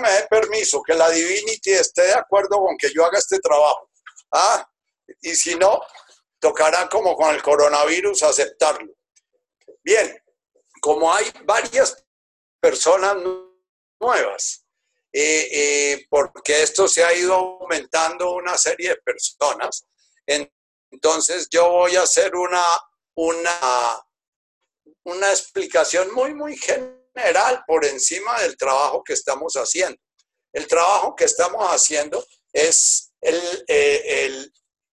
me dé permiso, que la Divinity esté de acuerdo con que yo haga este trabajo. Ah, y si no, tocará como con el coronavirus aceptarlo. Bien, como hay varias personas nuevas, eh, eh, porque esto se ha ido aumentando una serie de personas, entonces yo voy a hacer una, una, una explicación muy, muy general por encima del trabajo que estamos haciendo. El trabajo que estamos haciendo es el, eh,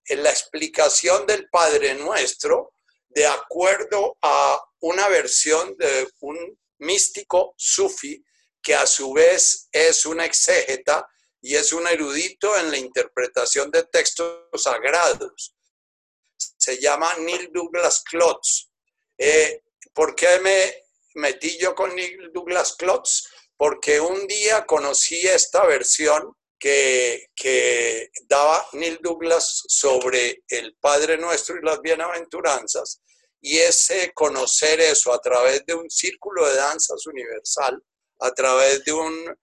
la explicación del Padre Nuestro de acuerdo a una versión de un místico sufi que a su vez es un exégeta y es un erudito en la interpretación de textos sagrados. Se llama Neil Douglas Klotz. Eh, ¿Por qué me metí yo con Neil Douglas Klotz? Porque un día conocí esta versión que, que daba Neil Douglas sobre el Padre Nuestro y las Bienaventuranzas, y ese conocer eso a través de un círculo de danzas universal, a través de un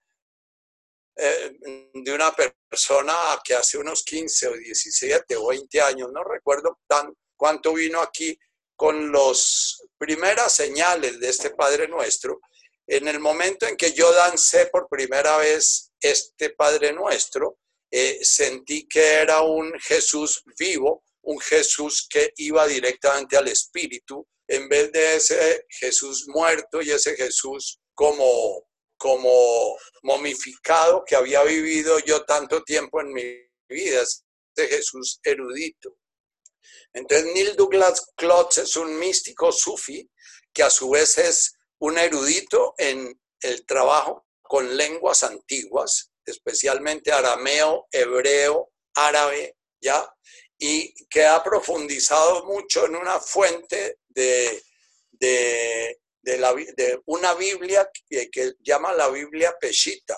eh, de una persona que hace unos 15 o 17 o 20 años, no recuerdo tan cuánto vino aquí con las primeras señales de este Padre Nuestro, en el momento en que yo dancé por primera vez este Padre Nuestro, eh, sentí que era un Jesús vivo, un Jesús que iba directamente al Espíritu, en vez de ese Jesús muerto y ese Jesús como, como momificado que había vivido yo tanto tiempo en mi vida, ese Jesús erudito. Entonces Neil Douglas Klotz es un místico sufi que a su vez es un erudito en el trabajo con lenguas antiguas, especialmente arameo, hebreo, árabe, ¿ya? Y que ha profundizado mucho en una fuente de, de, una Biblia que, que, llama la Biblia Peshita.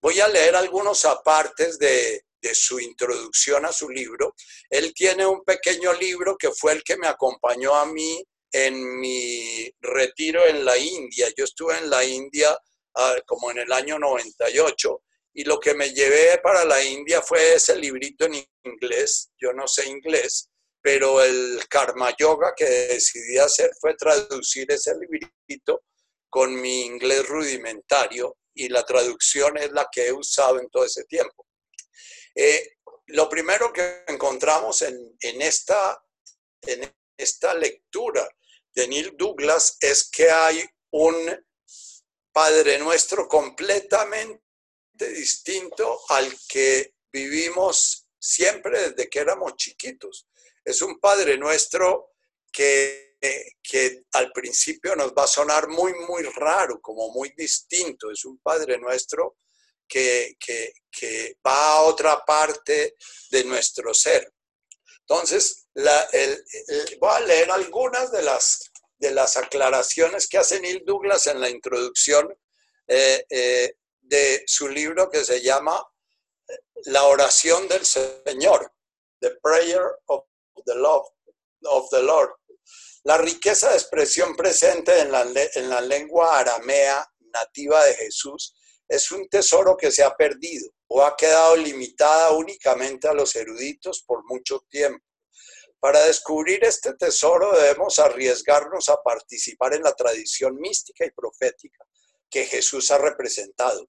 Voy a leer algunos apartes de, de su introducción a su libro. Él tiene un pequeño libro que fue el que me acompañó a mí en mi retiro en la India. Yo estuve en la India ah, como en el año 98 y lo que me llevé para la India fue ese librito en inglés. Yo no sé inglés, pero el Karma Yoga que decidí hacer fue traducir ese librito con mi inglés rudimentario y la traducción es la que he usado en todo ese tiempo. Eh, lo primero que encontramos en, en, esta, en esta lectura de Neil Douglas es que hay un Padre Nuestro completamente distinto al que vivimos siempre desde que éramos chiquitos. Es un Padre Nuestro que, que al principio nos va a sonar muy, muy raro, como muy distinto. Es un Padre Nuestro que, que, que va a otra parte de nuestro ser. Entonces, la, el, voy a leer algunas de las, de las aclaraciones que hace Neil Douglas en la introducción eh, eh, de su libro que se llama La oración del Señor, The Prayer of the, Lord, of the Lord. La riqueza de expresión presente en la, en la lengua aramea nativa de Jesús es un tesoro que se ha perdido o ha quedado limitada únicamente a los eruditos por mucho tiempo. Para descubrir este tesoro debemos arriesgarnos a participar en la tradición mística y profética que Jesús ha representado.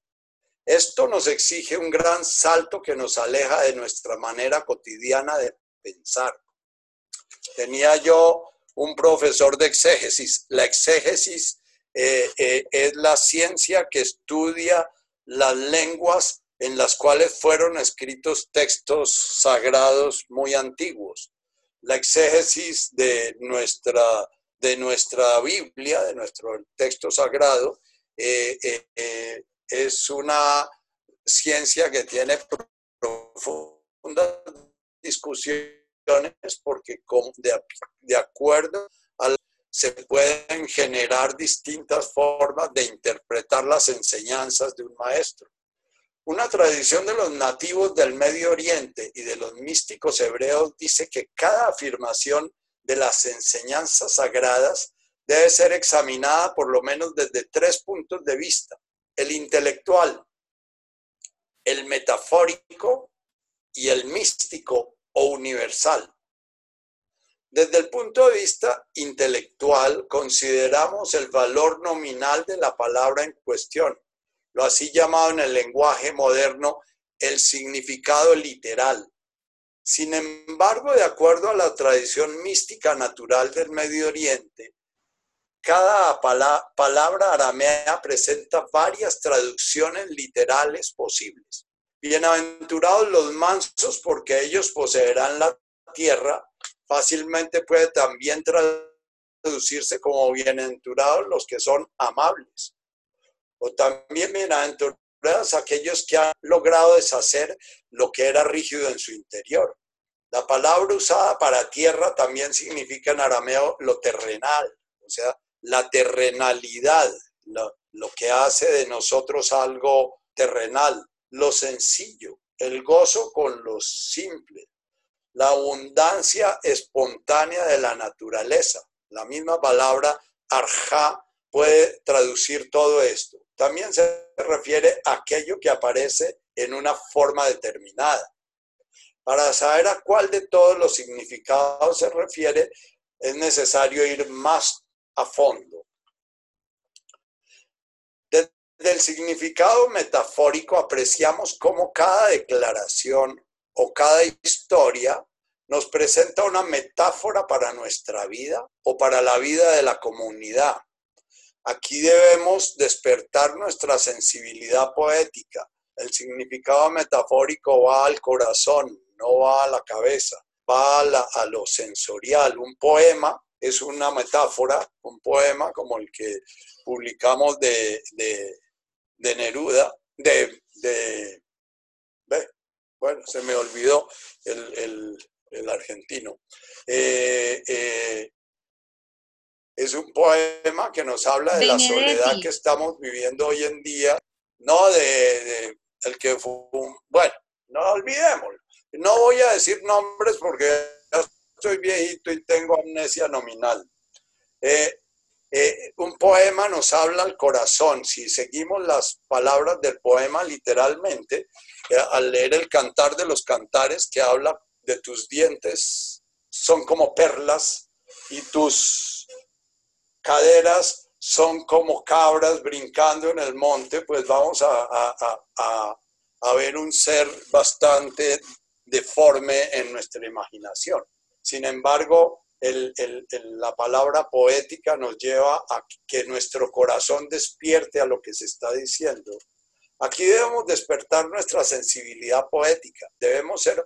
Esto nos exige un gran salto que nos aleja de nuestra manera cotidiana de pensar. Tenía yo un profesor de exégesis. La exégesis eh, eh, es la ciencia que estudia las lenguas en las cuales fueron escritos textos sagrados muy antiguos. La exégesis de nuestra, de nuestra Biblia, de nuestro texto sagrado, eh, es una ciencia que tiene profundas discusiones porque de, de acuerdo se pueden generar distintas formas de interpretar las enseñanzas de un maestro. Una tradición de los nativos del Medio Oriente y de los místicos hebreos dice que cada afirmación de las enseñanzas sagradas debe ser examinada por lo menos desde tres puntos de vista. El intelectual, el metafórico y el místico o universal. Desde el punto de vista intelectual, consideramos el valor nominal de la palabra en cuestión, lo así llamado en el lenguaje moderno el significado literal. Sin embargo, de acuerdo a la tradición mística natural del Medio Oriente, cada palabra aramea presenta varias traducciones literales posibles. Bienaventurados los mansos porque ellos poseerán la tierra. Fácilmente puede también traducirse como bienaventurados los que son amables. O también bienaventurados aquellos que han logrado deshacer lo que era rígido en su interior. La palabra usada para tierra también significa en arameo lo terrenal, o sea, la terrenalidad, lo, que hace de nosotros algo terrenal, lo sencillo, el gozo con lo simple, la abundancia espontánea de la naturaleza. La misma palabra arja puede traducir todo esto. También se refiere a aquello que aparece en una forma determinada. Para saber a cuál de todos los significados se refiere, es necesario ir más a fondo. Desde el significado metafórico apreciamos cómo cada declaración o cada historia nos presenta una metáfora para nuestra vida o para la vida de la comunidad. Aquí debemos despertar nuestra sensibilidad poética. El significado metafórico va al corazón, no va a la cabeza, va a, lo sensorial. Un poema es una metáfora, un poema como el que publicamos de, Neruda, de, bueno, se me olvidó el, argentino. Eh, eh, es un poema que nos habla de la soledad que estamos viviendo hoy en día, no de, el que fue, bueno, no olvidémoslo. No voy a decir nombres porque ya estoy viejito y tengo amnesia nominal. Eh, eh, un poema nos habla al corazón. Si seguimos las palabras del poema literalmente, eh, al leer el cantar de los cantares que habla de tus dientes, son como perlas y tus caderas son como cabras brincando en el monte, pues vamos a, a ver un ser bastante deforme en nuestra imaginación. Sin embargo, la palabra poética nos lleva a que nuestro corazón despierte a lo que se está diciendo. Aquí debemos despertar nuestra sensibilidad poética, debemos ser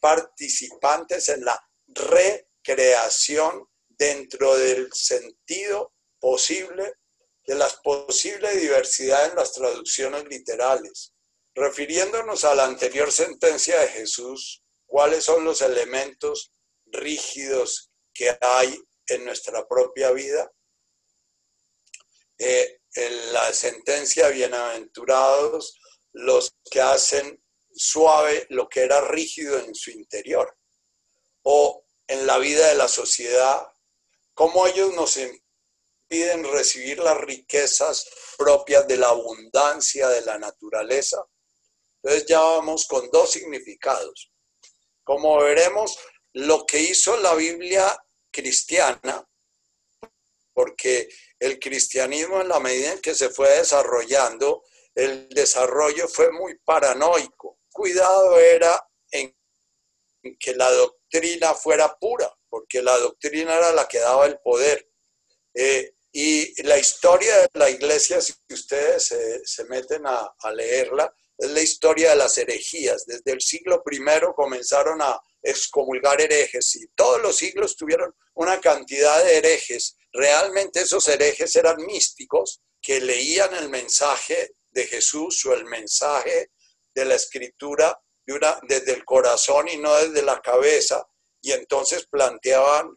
participantes en la recreación dentro del sentido posible de las posibles diversidades en las traducciones literales. Refiriéndonos a la anterior sentencia de Jesús, ¿cuáles son los elementos rígidos que hay en nuestra propia vida? Eh, en la sentencia, bienaventurados los que hacen suave lo que era rígido en su interior. O en la vida de la sociedad, cómo ellos nos impiden recibir las riquezas propias de la abundancia de la naturaleza entonces ya vamos con dos significados. Como veremos, lo que hizo la Biblia cristiana, porque el cristianismo en la medida en que se fue desarrollando, el desarrollo fue muy paranoico. Cuidado era en que la doctrina fuera pura, porque la doctrina era la que daba el poder. Eh, y la historia de la iglesia, si ustedes se, meten a leerla, es la historia de las herejías. Desde el siglo I comenzaron a excomulgar herejes y todos los siglos tuvieron una cantidad de herejes. Realmente esos herejes eran místicos que leían el mensaje de Jesús o el mensaje de la escritura desde el corazón y no desde la cabeza y entonces planteaban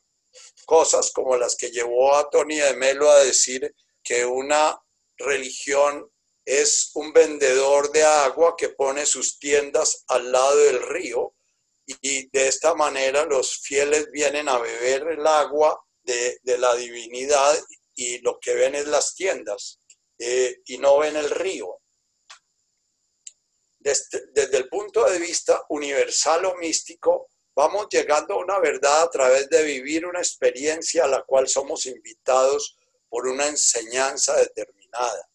cosas como las que llevó a Tony de Melo a decir que una religión es un vendedor de agua que pone sus tiendas al lado del río y de esta manera los fieles vienen a beber el agua de, la divinidad y lo que ven es las tiendas eh, y no ven el río. desde, desde el punto de vista universal o místico, vamos llegando a una verdad a través de vivir una experiencia a la cual somos invitados por una enseñanza determinada.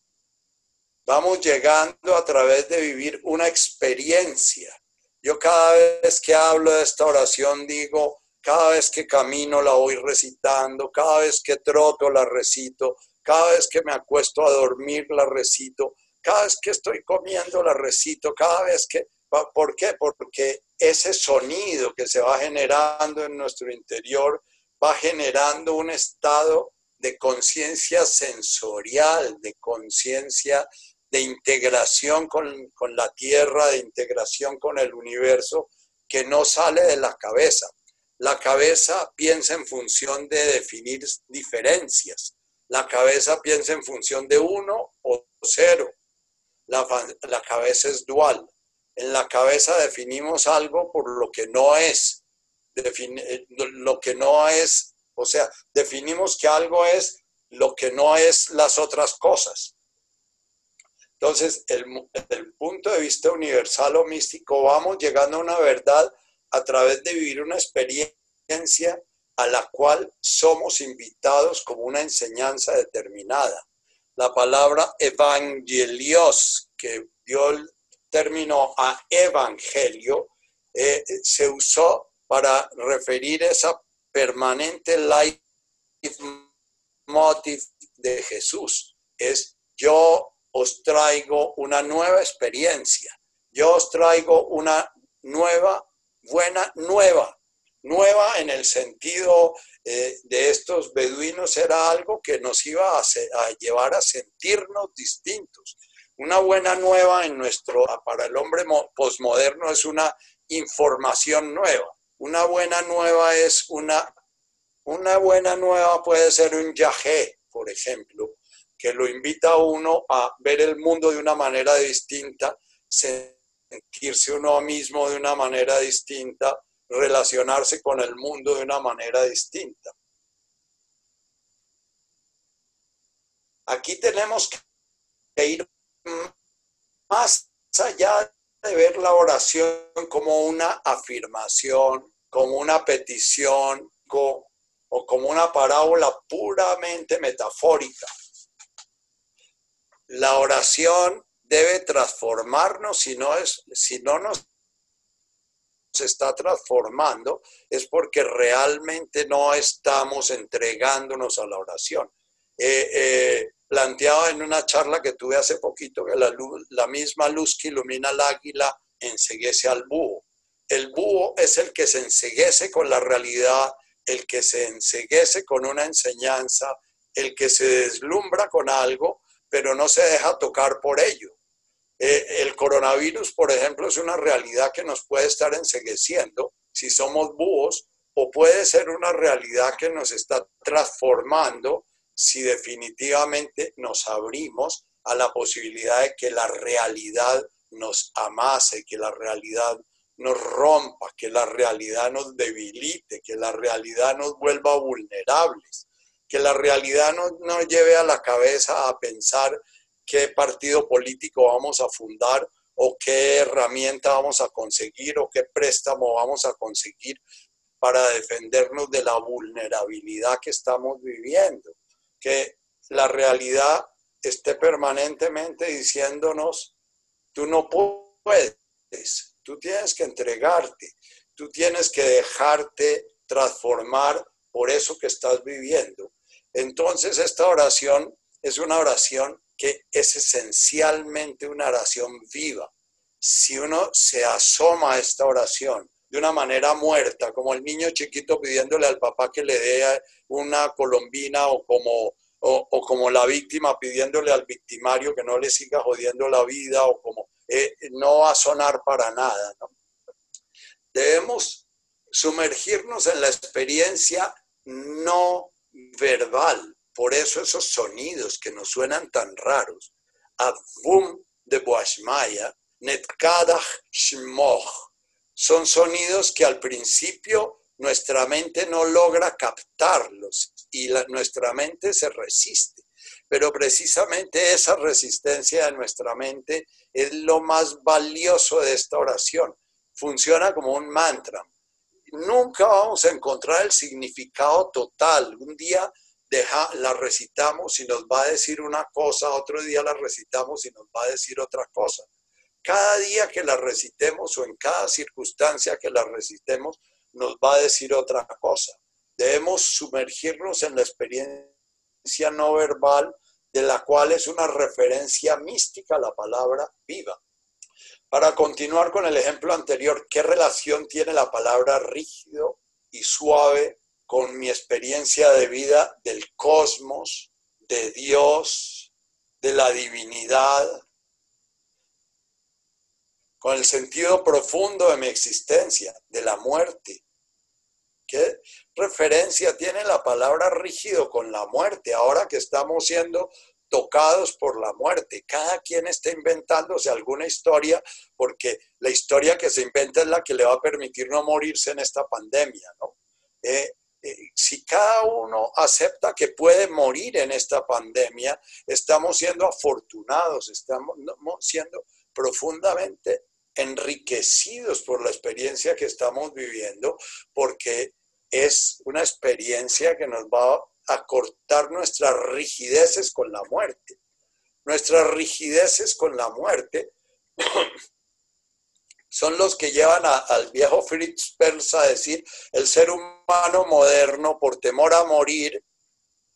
Vamos llegando a través de vivir una experiencia. Yo cada vez que hablo de esta oración digo, cada vez que camino la voy recitando, cada vez que troto la recito, cada vez que me acuesto a dormir la recito, cada vez que estoy comiendo la recito, cada vez que... ¿Por qué? Porque ese sonido que se va generando en nuestro interior va generando un estado de conciencia sensorial, de conciencia de integración con, con, la tierra, de integración con el universo, que no sale de la cabeza. La cabeza piensa en función de definir diferencias. La cabeza piensa en función de uno o cero. La, la cabeza es dual. En la cabeza definimos algo por lo que no es. Define, lo que no es, o sea, definimos que algo es lo que no es las otras cosas. Entonces, el, el punto de vista universal o místico, vamos llegando a una verdad a través de vivir una experiencia a la cual somos invitados como una enseñanza determinada. La palabra evangelios, que dio el término a evangelio, eh, se usó para referir esa permanente life motive de Jesús. Es yo os traigo una nueva experiencia. Yo os traigo una nueva buena nueva. Nueva en el sentido eh, de estos beduinos era algo que nos iba a, a, llevar a sentirnos distintos. Una buena nueva en nuestro, para el hombre posmoderno es una información nueva. Una buena nueva es una, una buena nueva puede ser un yajé, por ejemplo, que lo invita a uno a ver el mundo de una manera distinta, sentirse uno mismo de una manera distinta, relacionarse con el mundo de una manera distinta. Aquí tenemos que ir más allá de ver la oración como una afirmación, como una petición o como una parábola puramente metafórica. La oración debe transformarnos si no, es, si no nos está transformando, es porque realmente no estamos entregándonos a la oración. Eh, eh, planteado en una charla que tuve hace poquito, que la, luz, la misma luz que ilumina al águila enseguece al búho. El búho es el que se enseguece con la realidad, el que se enseguece con una enseñanza, el que se deslumbra con algo, pero no se deja tocar por ello. Eh, el coronavirus, por ejemplo, es una realidad que nos puede estar ensegueciendo si somos búhos o puede ser una realidad que nos está transformando si definitivamente nos abrimos a la posibilidad de que la realidad nos amase, que la realidad nos rompa, que la realidad nos debilite, que la realidad nos vuelva vulnerables, que la realidad no nos lleve a la cabeza a pensar qué partido político vamos a fundar o qué herramienta vamos a conseguir o qué préstamo vamos a conseguir para defendernos de la vulnerabilidad que estamos viviendo. Que la realidad esté permanentemente diciéndonos, tú no puedes, tú tienes que entregarte, tú tienes que dejarte transformar por eso que estás viviendo. Entonces esta oración es una oración que es esencialmente una oración viva. Si uno se asoma a esta oración de una manera muerta, como el niño chiquito pidiéndole al papá que le dé una colombina o como, o, como la víctima pidiéndole al victimario que no le siga jodiendo la vida o como eh, no va a sonar para nada. Debemos sumergirnos en la experiencia no verbal por eso esos sonidos que nos suenan tan raros, Avum de Boashmaya, Netkadach Shmoch, son sonidos que al principio nuestra mente no logra captarlos y nuestra mente se resiste. pero precisamente esa resistencia de nuestra mente es lo más valioso de esta oración. Funciona como un mantra. Nunca vamos a encontrar el significado total. Un día deja, la recitamos y nos va a decir una cosa, otro día la recitamos y nos va a decir otra cosa. Cada día que la recitemos o en cada circunstancia que la recitemos, nos va a decir otra cosa. Debemos sumergirnos en la experiencia no verbal, de la cual es una referencia mística la palabra viva. Para continuar con el ejemplo anterior, ¿qué relación tiene la palabra rígido y suave con mi experiencia de vida del cosmos, de Dios, de la divinidad, con el sentido profundo de mi existencia, de la muerte. ¿Qué referencia tiene la palabra rígido con la muerte ahora que estamos siendo tocados por la muerte? Cada quien está inventándose alguna historia porque la historia que se inventa es la que le va a permitir no morirse en esta pandemia, ¿no? Eh, eh, si cada uno acepta que puede morir en esta pandemia, estamos siendo afortunados, estamos siendo profundamente enriquecidos por la experiencia que estamos viviendo, porque es una experiencia que nos va a cortar nuestras rigideces con la muerte. Nuestras rigideces con la muerte son los que llevan al viejo Fritz Perls a decir, el ser humano moderno, por temor a morir,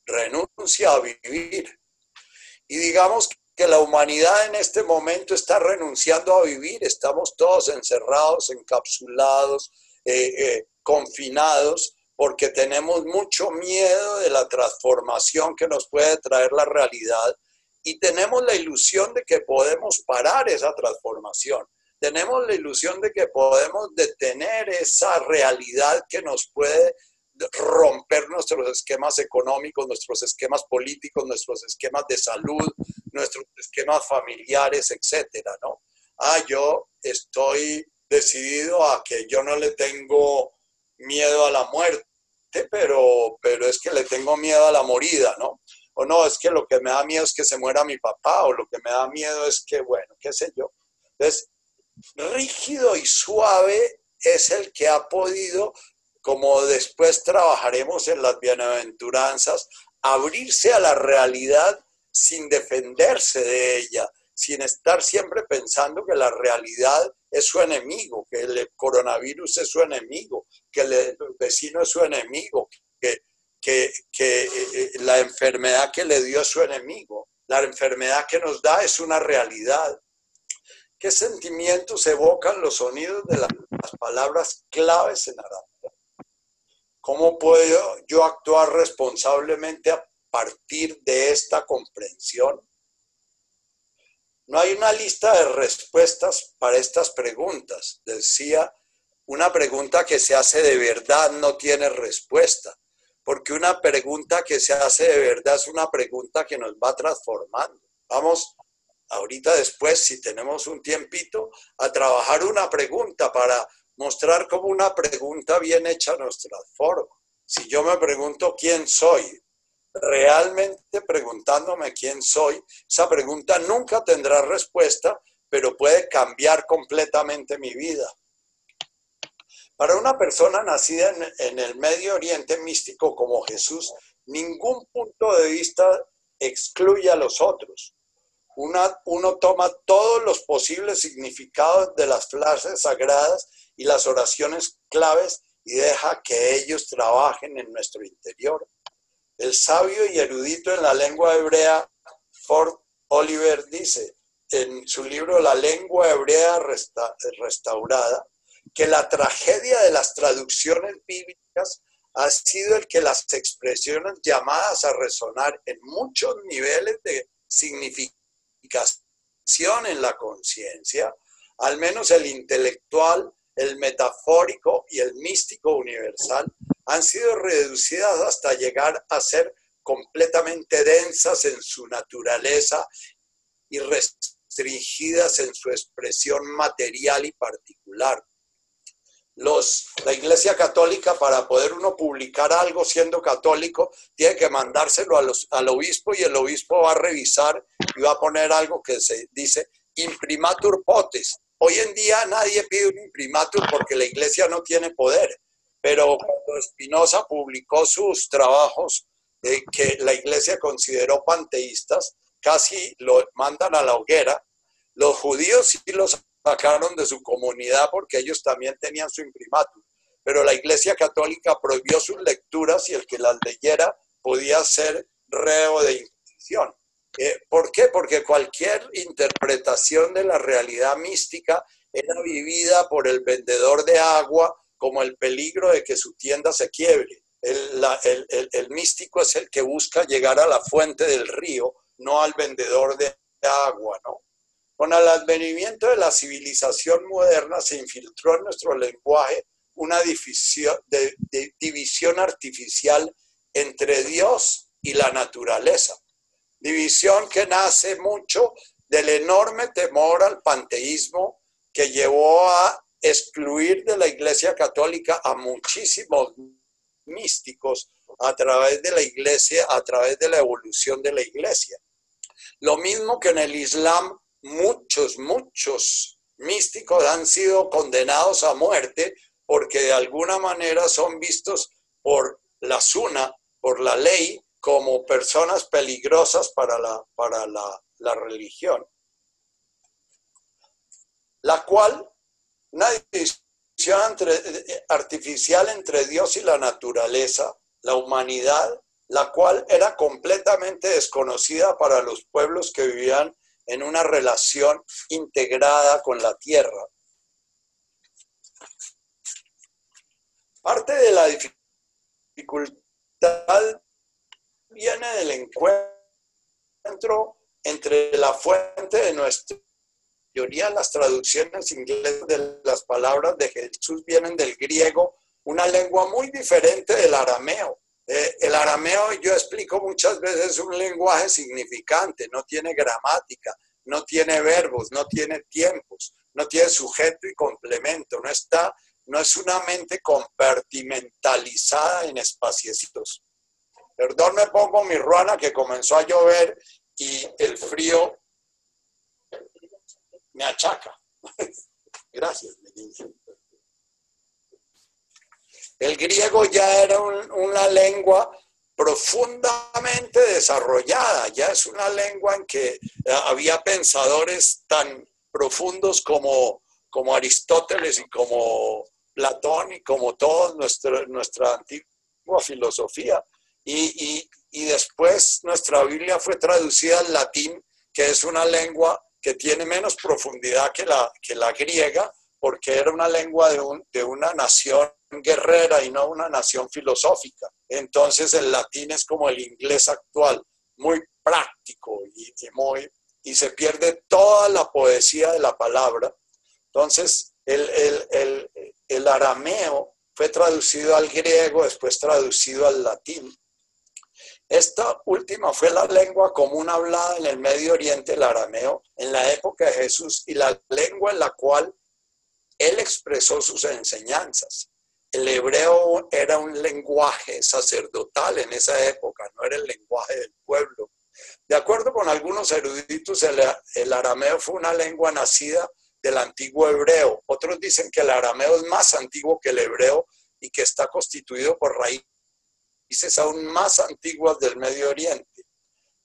renuncia a vivir. Y digamos que la humanidad en este momento está renunciando a vivir, estamos todos encerrados, encapsulados, eh, eh, confinados, porque tenemos mucho miedo de la transformación que nos puede traer la realidad y tenemos la ilusión de que podemos parar esa transformación. Tenemos la ilusión de que podemos detener esa realidad que nos puede romper nuestros esquemas económicos, nuestros esquemas políticos, nuestros esquemas de salud, nuestros esquemas familiares, etcétera, ¿no? Ah, yo estoy decidido a que yo no le tengo miedo a la muerte, pero, pero es que le tengo miedo a la morida, ¿no? O no, es que lo que me da miedo es que se muera mi papá, o lo que me da miedo es que, bueno, qué sé yo. Entonces, rígido y suave es el que ha podido como después trabajaremos en las bienaventuranzas, abrirse a la realidad sin defenderse de ella, sin estar siempre pensando que la realidad es su enemigo, que el coronavirus es su enemigo, que el vecino es su enemigo, que, que, eh, eh, la enfermedad que le dio es su enemigo. La enfermedad que nos da es una realidad. ¿Qué sentimientos evocan los sonidos de las palabras claves en árabe? ¿Cómo puedo yo actuar responsablemente a partir de esta comprensión? No hay una lista de respuestas para estas preguntas. Decía, una pregunta que se hace de verdad no tiene respuesta, porque una pregunta que se hace de verdad es una pregunta que nos va transformando. Vamos ahorita después, si tenemos un tiempito, a trabajar una pregunta para mostrar como una pregunta bien hecha nos transforma. Si yo me pregunto quién soy, realmente preguntándome quién soy, esa pregunta nunca tendrá respuesta, pero puede cambiar completamente mi vida. Para una persona nacida en, el Medio Oriente místico como Jesús, ningún punto de vista excluye a los otros. uno toma todos los posibles significados de las frases sagradas y las oraciones claves y deja que ellos trabajen en nuestro interior. El sabio y erudito en la lengua hebrea, Ford Oliver, dice en su libro La lengua hebrea restaurada, que la tragedia de las traducciones bíblicas ha sido el que las expresiones llamadas a resonar en muchos niveles de significación en la conciencia, al menos el intelectual, el metafórico y el místico universal han sido reducidas hasta llegar a ser completamente densas en su naturaleza y restringidas en su expresión material y particular. los, la Iglesia Católica, para poder uno publicar algo siendo católico, tiene que mandárselo al obispo y el obispo va a revisar y va a poner algo que se dice imprimatur potes. Hoy en día nadie pide un imprimatur porque la Iglesia no tiene poder, pero cuando Spinoza publicó sus trabajos que la Iglesia consideró panteístas, casi lo mandan a la hoguera. Los judíos sí los sacaron de su comunidad porque ellos también tenían su imprimatur. Pero la Iglesia Católica prohibió sus lecturas y el que las leyera podía ser reo de inquisición. Eh, ¿Por qué? Porque cualquier interpretación de la realidad mística era vivida por el vendedor de agua como el peligro de que su tienda se quiebre. El, el, místico es el que busca llegar a la fuente del río, no al vendedor de agua, ¿no? Con el advenimiento de la civilización moderna se infiltró en nuestro lenguaje una división artificial entre Dios y la naturaleza. División que nace mucho del enorme temor al panteísmo que llevó a excluir de la Iglesia Católica a muchísimos místicos a través de la Iglesia, a través de la evolución de la Iglesia. Lo mismo que en el Islam muchos, muchos místicos han sido condenados a muerte porque de alguna manera son vistos por la SUNA, por la ley, como personas peligrosas para la, para la, la religión. La cual, una división entre, artificial entre Dios y la naturaleza, la humanidad, la cual era completamente desconocida para los pueblos que vivían en una relación integrada con la tierra. Parte de la dificultad viene del encuentro entre la fuente de nuestra mayoría las traducciones inglesas de las palabras de Jesús vienen del griego, una lengua muy diferente del arameo. Eh, el arameo, yo explico muchas veces, es un lenguaje significante, no tiene gramática, no tiene verbos, no tiene tiempos, no tiene sujeto y complemento, no está, no es una mente compartimentalizada en espaciecitos. Perdón, me pongo mi ruana que comenzó a llover y el frío me achaca. Gracias, el griego ya era una lengua profundamente desarrollada, ya es una lengua en que eh, había pensadores tan profundos como, como Aristóteles y como Platón y como toda nuestra, antigua filosofía. Y, y, después nuestra Biblia fue traducida al latín, que es una lengua que tiene menos profundidad que la, que la griega, porque era una lengua de, un, de una nación guerrera y no una nación filosófica. Entonces el latín es como el inglés actual, muy práctico y, muy, y se pierde toda la poesía de la palabra. Entonces el, el, el arameo fue traducido al griego, después traducido al latín. Esta última fue la lengua común hablada en el Medio Oriente, el arameo, en la época de Jesús y la lengua en la cual él expresó sus enseñanzas. El hebreo era un lenguaje sacerdotal en esa época, no era el lenguaje del pueblo. De acuerdo con algunos eruditos, el, arameo fue una lengua nacida del antiguo hebreo. Otros dicen que el arameo es más antiguo que el hebreo y que está constituido por raíces aún más antiguas del Medio Oriente.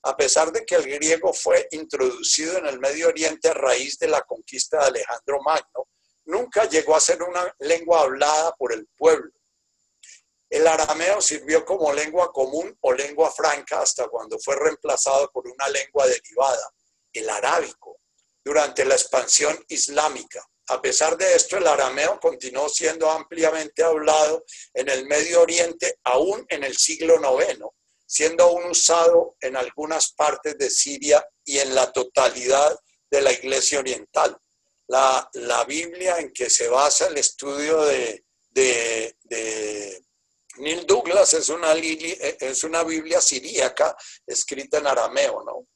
A pesar de que el griego fue introducido en el Medio Oriente a raíz de la conquista de Alejandro Magno, nunca llegó a ser una lengua hablada por el pueblo. El arameo sirvió como lengua común o lengua franca hasta cuando fue reemplazado por una lengua derivada, el arábico, durante la expansión islámica. A pesar de esto, el arameo continuó siendo ampliamente hablado en el Medio Oriente aún en el siglo IX, siendo aún usado en algunas partes de Siria y en la totalidad de la Iglesia Oriental la, Biblia en que se basa el estudio de, Neil Douglas es una, es una Biblia siríaca escrita en arameo, ¿no?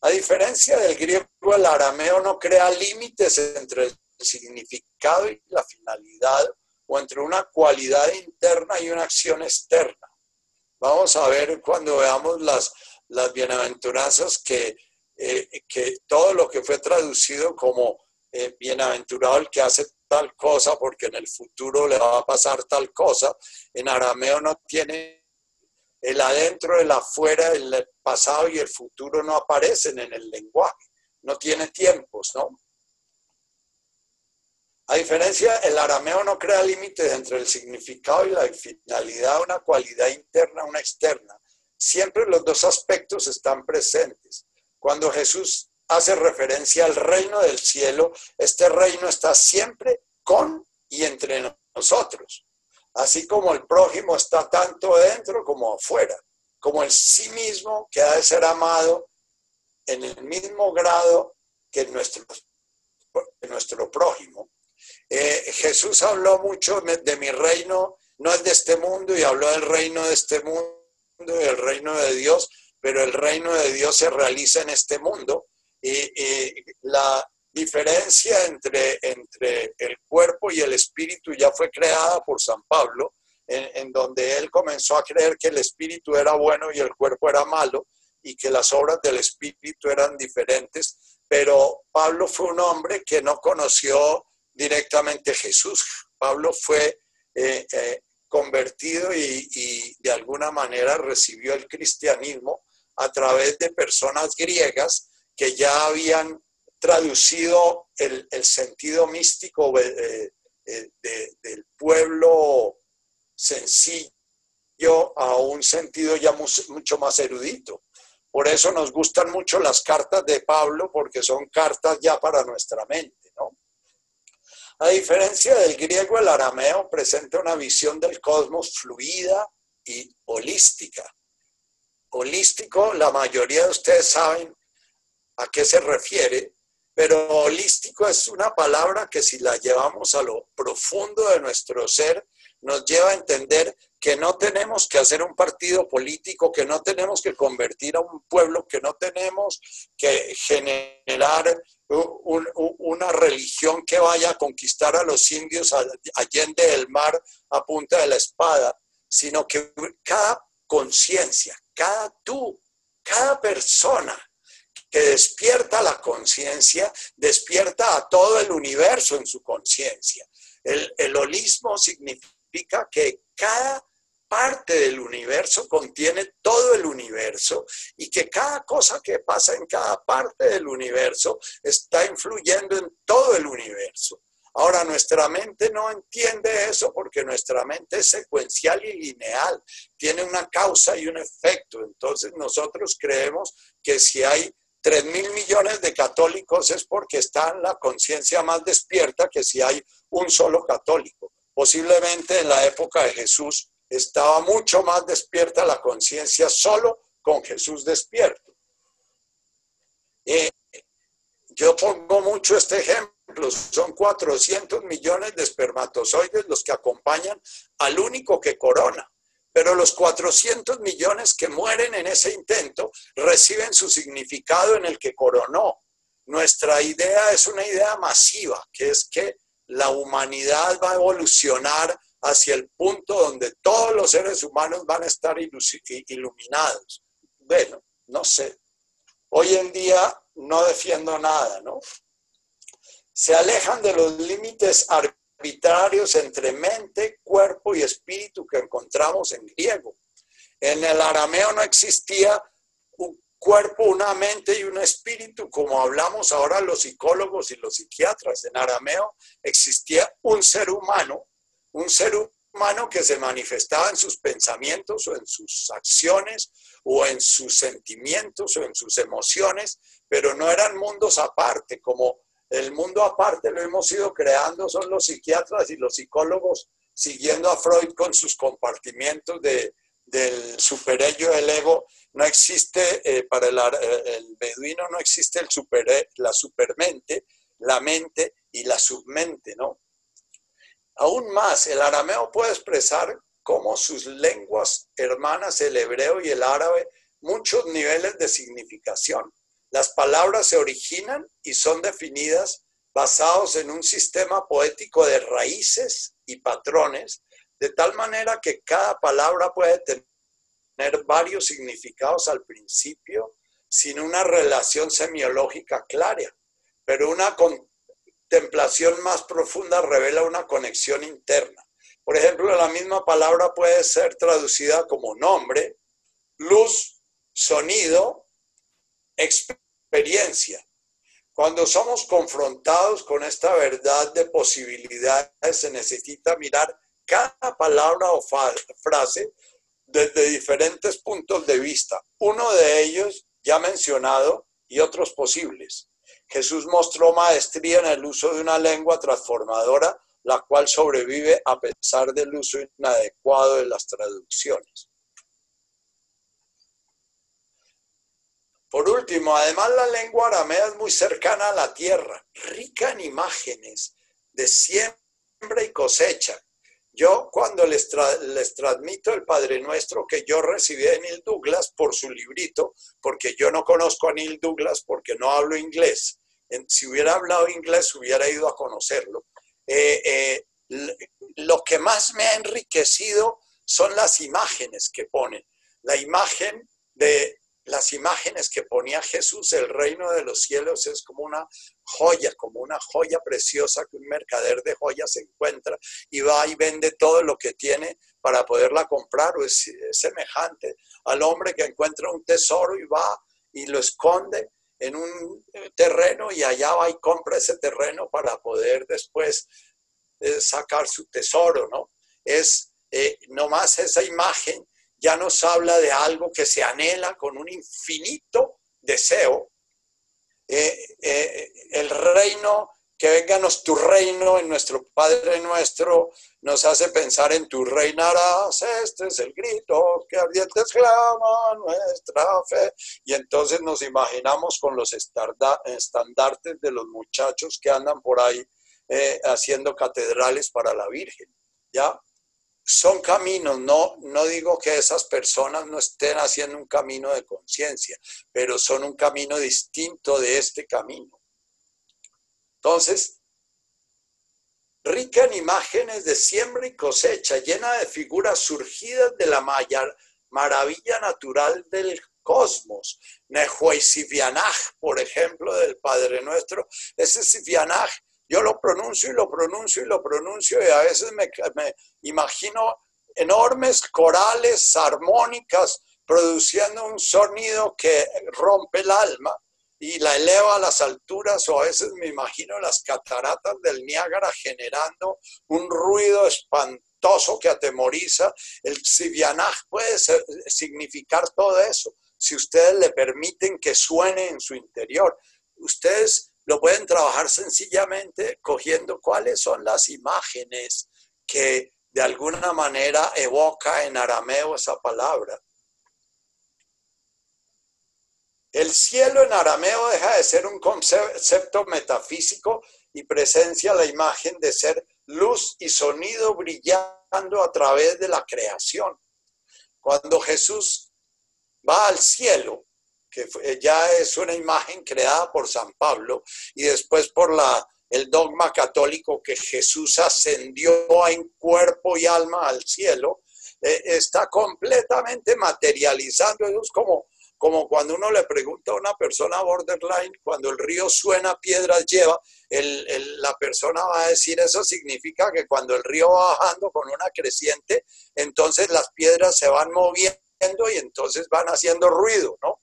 A diferencia del griego, el arameo no crea límites entre el significado y la finalidad o entre una cualidad interna y una acción externa. Vamos a ver cuando veamos las, las bienaventuranzas que, eh, que todo lo que fue traducido como eh, bienaventurado el que hace tal cosa porque en el futuro le va a pasar tal cosa, en arameo no tiene el adentro, el afuera, el pasado y el futuro no aparecen en el lenguaje, no tiene tiempos, ¿no? A diferencia, el arameo no crea límites entre el significado y la finalidad, una cualidad interna, una externa. Siempre los dos aspectos están presentes. Cuando Jesús hace referencia al reino del cielo, este reino está siempre con y entre nosotros. Así como el prójimo está tanto dentro como afuera, como el sí mismo que ha de ser amado en el mismo grado que nuestro, nuestro prójimo. Eh, Jesús habló mucho de mi reino, no es de este mundo, y habló del reino de este mundo y del reino de Dios, pero el reino de Dios se realiza en este mundo. Y, la diferencia entre, entre el cuerpo y el espíritu ya fue creada por San Pablo, en donde él comenzó a creer que el espíritu era bueno y el cuerpo era malo, y que las obras del espíritu eran diferentes, pero Pablo fue un hombre que no conoció directamente Jesús. Pablo fue eh, eh, convertido y, de alguna manera recibió el cristianismo a través de personas griegas que ya habían traducido el, sentido místico eh, del pueblo sencillo a un sentido ya mucho más erudito. Por eso nos gustan mucho las cartas de Pablo, porque son cartas ya para nuestra mente. A diferencia del griego, el arameo presenta una visión del cosmos fluida y holística. Holístico, la mayoría de ustedes saben a qué se refiere, pero holístico es una palabra que si la llevamos a lo profundo de nuestro ser, nos lleva a entender que no tenemos que hacer un partido político, que no tenemos que convertir a un pueblo, que no tenemos que generar una religión que vaya a conquistar a los indios allende el mar a punta de la espada, sino que cada conciencia, cada tú, cada persona que despierta la conciencia, despierta a todo el universo en su conciencia. El, el holismo significa que cada parte del universo contiene todo el universo y que cada cosa que pasa en cada parte del universo está influyendo en todo el universo. Ahora, nuestra mente no entiende eso porque nuestra mente es secuencial y lineal, tiene una causa y un efecto. Entonces nosotros creemos que si hay 3 mil millones de católicos es porque está la conciencia más despierta que si hay un solo católico. Posiblemente en la época de Jesús estaba mucho más despierta la conciencia solo con Jesús despierto. yo pongo mucho este ejemplo, son 400 millones de espermatozoides los que acompañan al único que corona, pero los 400 millones que mueren en ese intento reciben su significado en el que coronó. Nuestra idea es una idea masiva, que es que la humanidad va a evolucionar hacia el punto donde todos los seres humanos van a estar iluminados. Bueno, no sé. Hoy en día no defiendo nada, ¿no? Se alejan de los límites arbitrarios entre mente, cuerpo y espíritu que encontramos en griego. En el arameo no existía cuerpo, una mente y un espíritu, como hablamos ahora los psicólogos y los psiquiatras. En arameo existía un ser humano un ser humano que se manifestaba en sus pensamientos o en sus acciones o en sus sentimientos o en sus emociones, pero no eran mundos aparte, como el mundo aparte lo hemos ido creando, son los psiquiatras y los psicólogos siguiendo a Freud con sus compartimientos de, del superello del ego, no existe, eh, para el, el, beduino no existe el super, la supermente, la mente y la submente, ¿no? Aún más, el arameo puede expresar como sus lenguas hermanas, el hebreo y el árabe, muchos niveles de significación. Las palabras se originan y son definidas basados en un sistema poético de raíces y patrones, de tal manera que cada palabra puede tener varios significados al principio sin una relación semiológica clara, pero una contemplación más profunda revela una conexión interna. Por ejemplo, la misma palabra puede ser traducida como nombre, luz, sonido, experiencia. Cuando somos confrontados con esta verdad de posibilidades, se necesita mirar cada palabra o frase desde diferentes puntos de vista. Uno de ellos ya mencionado y otros posibles. Jesús mostró maestría en el uso de una lengua transformadora, la cual sobrevive a pesar del uso inadecuado de las traducciones. Por último, además la lengua aramea es muy cercana a la tierra, rica en imágenes de siembra y cosecha, yo cuando les, les transmito el Padre Nuestro que yo recibí de Neil Douglas por su librito, porque yo no conozco a Neil Douglas porque no hablo inglés. Si hubiera hablado inglés hubiera ido a conocerlo. Eh, eh, lo que más me ha enriquecido son las imágenes que pone. La imagen de las imágenes que ponía Jesús, el reino de los cielos es como una joya, como una joya preciosa que un mercader de joyas encuentra y va y vende todo lo que tiene para poderla comprar o es, semejante al hombre que encuentra un tesoro y va y lo esconde en un terreno y allá va y compra ese terreno para poder después eh, sacar su tesoro, ¿no? Es eh, nomás esa imagen ya nos habla de algo que se anhela con un infinito deseo. Eh, eh, el reino, que venganos tu reino en nuestro Padre nuestro, nos hace pensar en tu reinarás, este es el grito que ardiente exclama nuestra fe. Y entonces nos imaginamos con los estandartes de los muchachos que andan por ahí eh, haciendo catedrales para la Virgen, ¿ya? Son caminos, no, no digo que esas personas no estén haciendo un camino de conciencia, pero son un camino distinto de este camino. Entonces, rica en imágenes de siembra y cosecha, llena de figuras surgidas de la maravilla natural del cosmos. Nehuaisivianaj, por ejemplo, del Padre Nuestro, ese Sivianaj yo lo pronuncio y lo pronuncio y lo pronuncio y a veces me, imagino enormes corales armónicas produciendo un sonido que rompe el alma y la eleva a las alturas o a veces me imagino las cataratas del Niágara generando un ruido espantoso que atemoriza. El Sivianaj puede significar todo eso si ustedes le permiten que suene en su interior. Ustedes lo pueden trabajar sencillamente cogiendo cuáles son las imágenes que de alguna manera evoca en arameo esa palabra. El cielo en arameo deja de ser un concepto metafísico y presencia la imagen de ser luz y sonido brillando a través de la creación. Cuando Jesús va al cielo, que ya es una imagen creada por San Pablo y después por la, el dogma católico que Jesús ascendió en cuerpo y alma al cielo, eh, está completamente materializando. Eso es como, como cuando uno le pregunta a una persona borderline, cuando el río suena, piedras lleva, la persona va a decir, eso significa que cuando el río va bajando con una creciente, entonces las piedras se van moviendo y entonces van haciendo ruido, ¿no?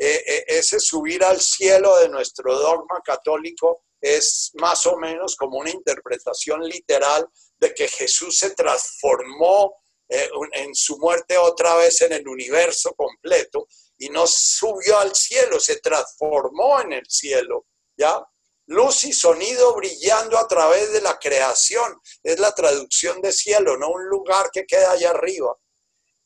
Eh, eh, ese subir al cielo de nuestro dogma católico es más o menos como una interpretación literal de que Jesús se transformó eh, en su muerte otra vez en el universo completo y no subió al cielo, se transformó en el cielo, ¿ya? Luz y sonido brillando a través de la creación, es la traducción de cielo, no un lugar que queda allá arriba.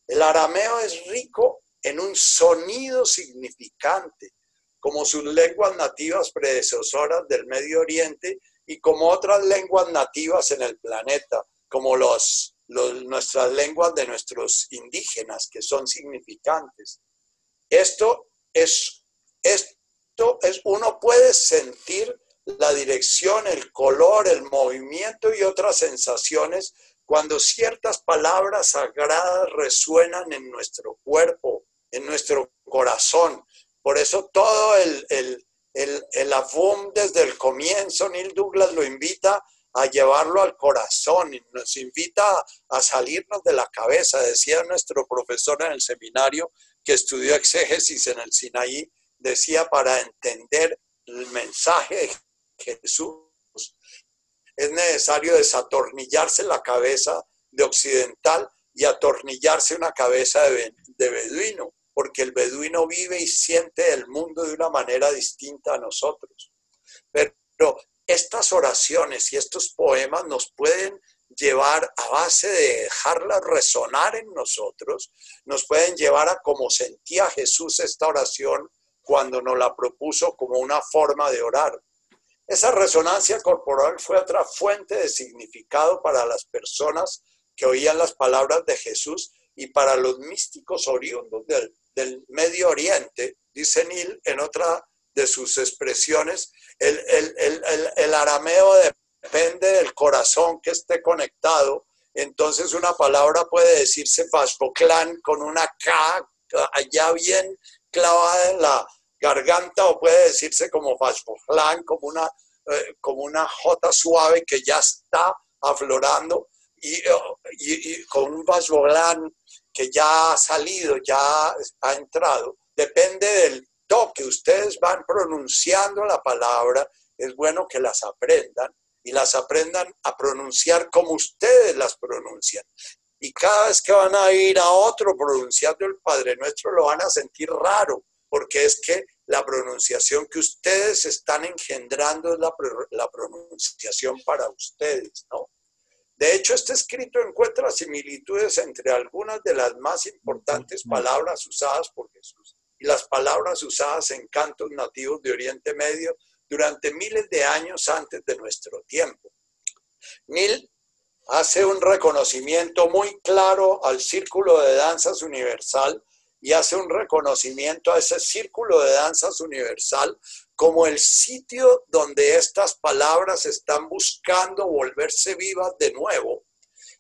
El arameo es rico en un sonido significante, como sus lenguas nativas predecesoras del Medio Oriente y como otras lenguas nativas en el planeta, como los, nuestras lenguas de nuestros indígenas, que son significantes. Esto es, esto es, uno puede sentir la dirección, el color, el movimiento y otras sensaciones cuando ciertas palabras sagradas resuenan en nuestro cuerpo, en nuestro corazón. Por eso todo el, el, el, el desde el comienzo, Neil Douglas lo invita a llevarlo al corazón y nos invita a salirnos de la cabeza. Decía nuestro profesor en el seminario que estudió exégesis en el Sinaí, decía para entender el mensaje de Jesús es necesario desatornillarse la cabeza de occidental y atornillarse una cabeza de beduino, porque el beduino vive y siente el mundo de una manera distinta a nosotros. Pero estas oraciones y estos poemas nos pueden llevar a base de dejarlas resonar en nosotros, nos pueden llevar a cómo sentía Jesús esta oración cuando nos la propuso como una forma de orar. Esa resonancia corporal fue otra fuente de significado para las personas que oían las palabras de Jesús y para los místicos oriundos del, del Medio Oriente, dice Neil en otra de sus expresiones, el, el, arameo depende del corazón que esté conectado, entonces una palabra puede decirse Fashboclan con una K allá bien clavada en la garganta o puede decirse como Fashboclan, como una, eh, como una J suave que ya está aflorando y, y, con un Fashboclan que ya ha salido, ya ha entrado. Depende del que ustedes van pronunciando la palabra, es bueno que las aprendan y las aprendan a pronunciar como ustedes las pronuncian. Y cada vez que van a ir a otro pronunciando el Padre Nuestro, lo van a sentir raro, porque es que la pronunciación que ustedes están engendrando es la, la pronunciación para ustedes, ¿no? De hecho, este escrito encuentra similitudes entre algunas de las más importantes palabras usadas por Jesús y las palabras usadas en cantos nativos de Oriente Medio durante miles de años antes de nuestro tiempo. Neil hace un reconocimiento muy claro al Círculo de Danzas Universal y hace un reconocimiento a ese Círculo de Danzas Universal como el sitio donde estas palabras están buscando volverse vivas de nuevo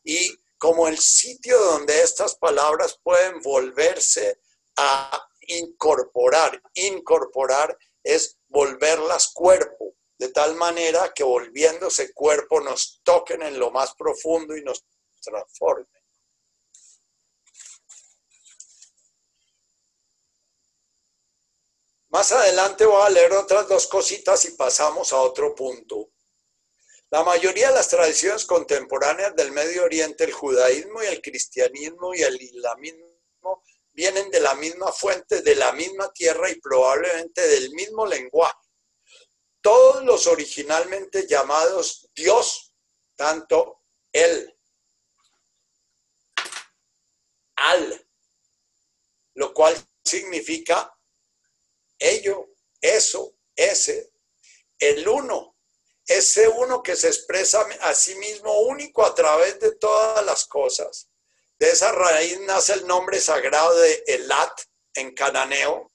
y como el sitio donde estas palabras pueden volverse a incorporar. Incorporar es volverlas cuerpo, de tal manera que volviéndose cuerpo nos toquen en lo más profundo y nos transformen. Más adelante voy a leer otras dos cositas y pasamos a otro punto. La mayoría de las tradiciones contemporáneas del Medio Oriente, el judaísmo y el cristianismo y el islamismo, vienen de la misma fuente, de la misma tierra y probablemente del mismo lenguaje. Todos los originalmente llamados Dios, tanto Él, Al, lo cual significa ello, eso, ese, el uno, ese uno que se expresa a sí mismo único a través de todas las cosas de esa raíz nace el nombre sagrado de Elat en cananeo,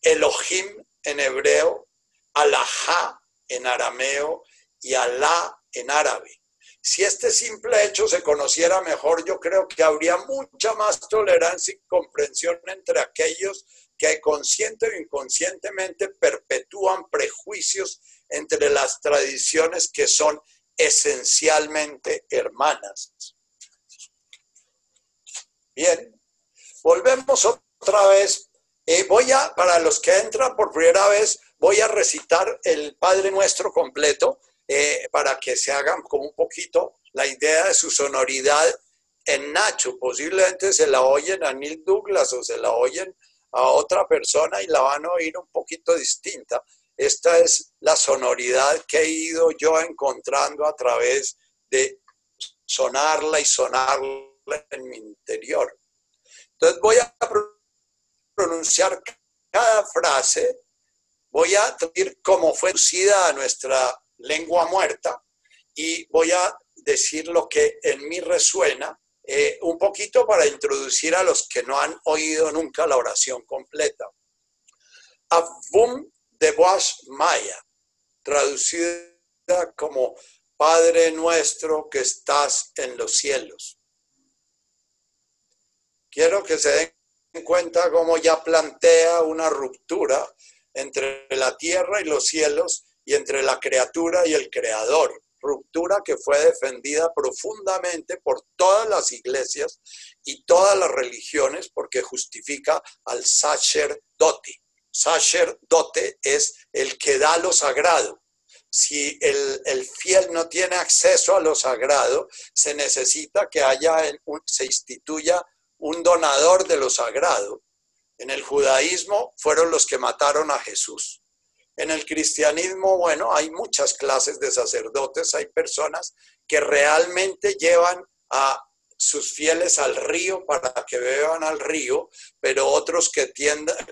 Elohim en hebreo, Alajá en arameo y Alá en árabe. Si este simple hecho se conociera mejor, yo creo que habría mucha más tolerancia y comprensión entre aquellos que consciente o inconscientemente perpetúan prejuicios entre las tradiciones que son esencialmente hermanas. Bien, volvemos otra vez. Eh, voy a, para los que entran por primera vez, voy a recitar el Padre Nuestro completo eh, para que se hagan como un poquito la idea de su sonoridad en Nacho. Posiblemente se la oyen a Neil Douglas o se la oyen a otra persona y la van a oír un poquito distinta. Esta es la sonoridad que he ido yo encontrando a través de sonarla y sonarla en mi interior. Entonces voy a pronunciar cada frase, voy a decir cómo fue reducida a nuestra lengua muerta y voy a decir lo que en mí resuena, eh, un poquito para introducir a los que no han oído nunca la oración completa. Avum de Boas Maya. traducida como Padre nuestro que estás en los cielos. Quiero que se den cuenta cómo ya plantea una ruptura entre la tierra y los cielos y entre la criatura y el creador. Ruptura que fue defendida profundamente por todas las iglesias y todas las religiones porque justifica al sacerdote. Sacerdote es el que da lo sagrado. Si el, fiel no tiene acceso a lo sagrado, se necesita que haya, se instituya un donador de lo sagrado. En el judaísmo fueron los que mataron a Jesús. En el cristianismo, bueno, hay muchas clases de sacerdotes, hay personas que realmente llevan a sus fieles al río para que beban al río, pero otros que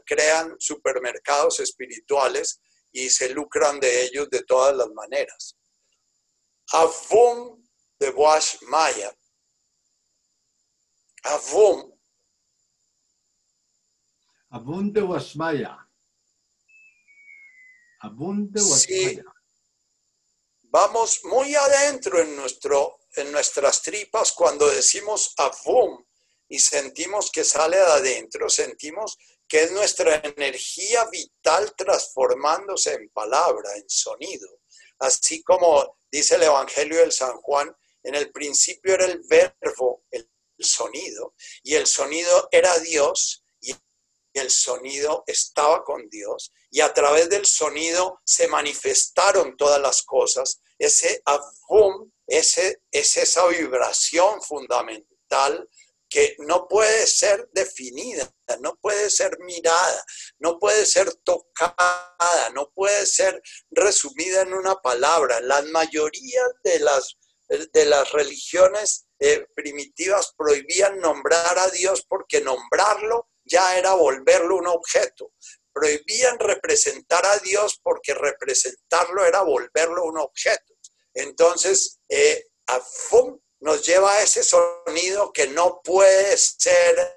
crean supermercados espirituales y se lucran de ellos de todas las maneras. Avum de Boash Maya. Avum. Avum de Maya. Sí, vamos muy adentro en, nuestro, en nuestras tripas cuando decimos avum y sentimos que sale de adentro, sentimos que es nuestra energía vital transformándose en palabra, en sonido. Así como dice el Evangelio del San Juan, en el principio era el verbo, el sonido, y el sonido era Dios, el sonido estaba con Dios y a través del sonido se manifestaron todas las cosas. Ese avum, ese, es esa vibración fundamental que no puede ser definida, no puede ser mirada, no puede ser tocada, no puede ser resumida en una palabra. La mayoría de las, de las religiones eh, primitivas prohibían nombrar a Dios porque nombrarlo ya era volverlo un objeto. Prohibían representar a Dios porque representarlo era volverlo un objeto. Entonces, eh, nos lleva a ese sonido que no puede ser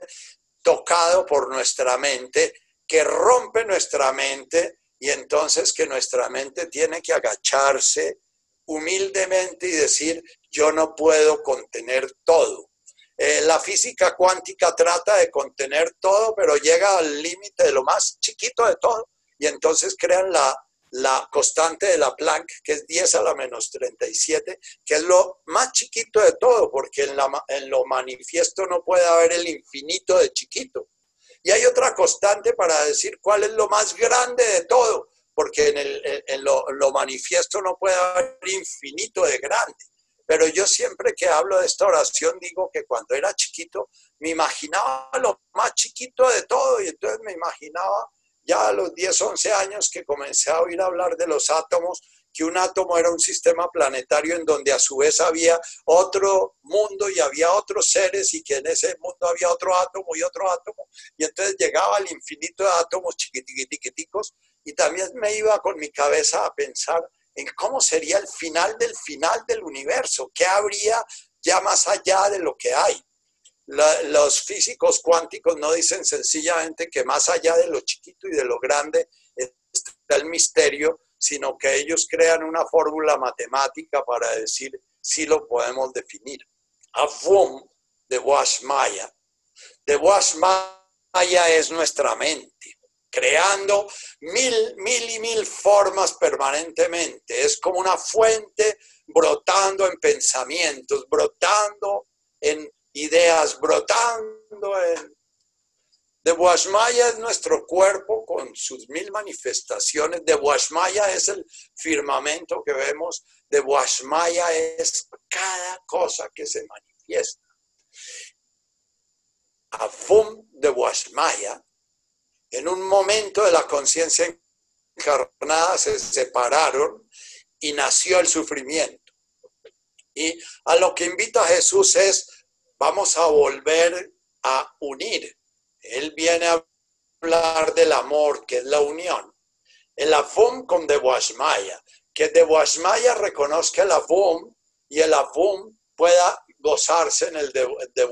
tocado por nuestra mente, que rompe nuestra mente y entonces que nuestra mente tiene que agacharse humildemente y decir, yo no puedo contener todo. Eh, la física cuántica trata de contener todo, pero llega al límite de lo más chiquito de todo. Y entonces crean la, la constante de la Planck, que es 10 a la menos 37, que es lo más chiquito de todo, porque en, la, en lo manifiesto no puede haber el infinito de chiquito. Y hay otra constante para decir cuál es lo más grande de todo, porque en, el, en lo, lo manifiesto no puede haber infinito de grande. Pero yo siempre que hablo de esta oración digo que cuando era chiquito me imaginaba lo más chiquito de todo y entonces me imaginaba ya a los 10, 11 años que comencé a oír hablar de los átomos, que un átomo era un sistema planetario en donde a su vez había otro mundo y había otros seres y que en ese mundo había otro átomo y otro átomo. Y entonces llegaba al infinito de átomos chiquitiquiticos y también me iba con mi cabeza a pensar cómo sería el final del final del universo, qué habría ya más allá de lo que hay. los físicos cuánticos no dicen sencillamente que más allá de lo chiquito y de lo grande está el misterio, sino que ellos crean una fórmula matemática para decir si lo podemos definir. Avum de Washmaya. De Washmaya es nuestra mente creando mil, mil y mil formas permanentemente. Es como una fuente brotando en pensamientos, brotando en ideas, brotando en... De Guasmaya es nuestro cuerpo con sus mil manifestaciones. De Guasmaya es el firmamento que vemos. De Guasmaya es cada cosa que se manifiesta. Afum de Guasmaya en un momento de la conciencia encarnada se separaron y nació el sufrimiento. Y a lo que invita Jesús es, vamos a volver a unir. Él viene a hablar del amor, que es la unión. El avum con Dewashmaya, que Dewashmaya reconozca el avum y el avum pueda gozarse en el de, de.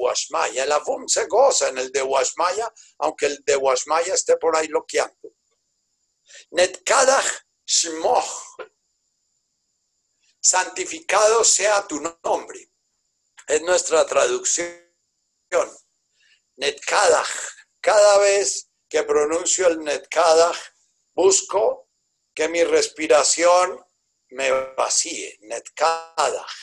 El Avum se goza en el de Washmaya, aunque el de Washmaya esté por ahí loqueando. Netkadach Shmoch santificado sea tu nombre. Es nuestra traducción. Netkadach. Cada vez que pronuncio el Netkadach, busco que mi respiración me vacíe. Netkadach.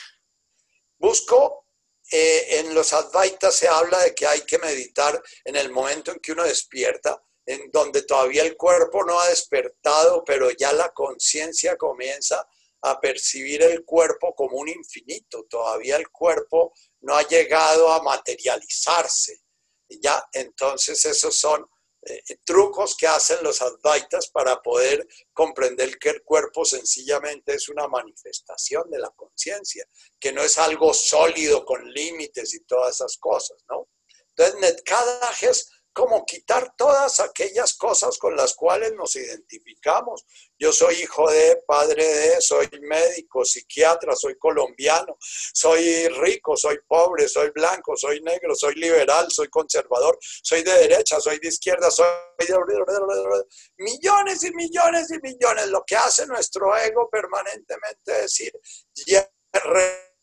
Busco, eh, en los Advaitas se habla de que hay que meditar en el momento en que uno despierta, en donde todavía el cuerpo no ha despertado, pero ya la conciencia comienza a percibir el cuerpo como un infinito. Todavía el cuerpo no ha llegado a materializarse. Ya, entonces esos son eh, trucos que hacen los advaitas para poder comprender que el cuerpo sencillamente es una manifestación de la conciencia, que no es algo sólido con límites y todas esas cosas, ¿no? Entonces, Netkadaj es como quitar todas aquellas cosas con las cuales nos identificamos. Yo soy hijo de, padre de, soy médico, psiquiatra, soy colombiano, soy rico, soy pobre, soy blanco, soy negro, soy liberal, soy conservador, soy de derecha, soy de izquierda, soy de... Millones y millones y millones. Lo que hace nuestro ego permanentemente es decir,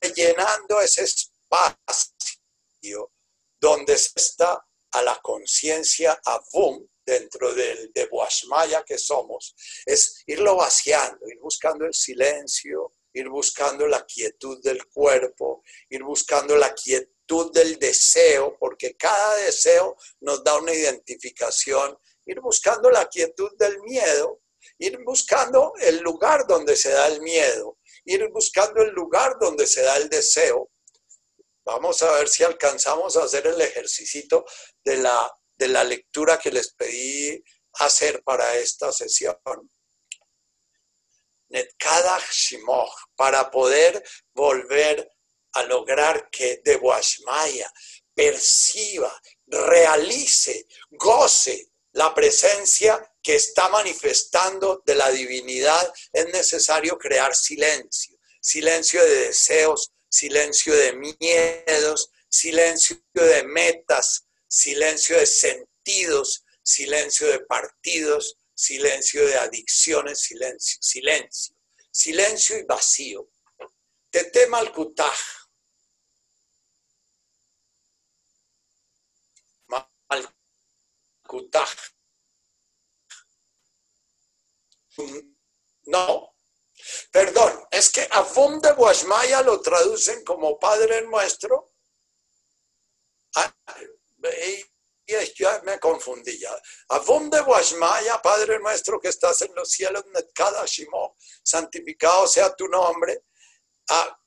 rellenando ese espacio donde se está a la conciencia Avum dentro del de Boashmaya que somos, es irlo vaciando, ir buscando el silencio, ir buscando la quietud del cuerpo, ir buscando la quietud del deseo, porque cada deseo nos da una identificación, ir buscando la quietud del miedo, ir buscando el lugar donde se da el miedo, ir buscando el lugar donde se da el deseo, Vamos a ver si alcanzamos a hacer el ejercicio de la, de la lectura que les pedí hacer para esta sesión. Netkadach Shimoch, para poder volver a lograr que de Washmaya perciba, realice, goce la presencia que está manifestando de la divinidad, es necesario crear silencio, silencio de deseos, silencio de miedos, silencio de metas, silencio de sentidos, silencio de partidos, silencio de adicciones, silencio, silencio, silencio y vacío. Tete Malkutaj. Malkutaj. No, Perdón, es que Afum de Guasmaya lo traducen como Padre Nuestro. Ah, y ya me confundí ya. Afum de Guasmaya, Padre Nuestro que estás en los cielos, Shimo, santificado sea tu nombre. Ah,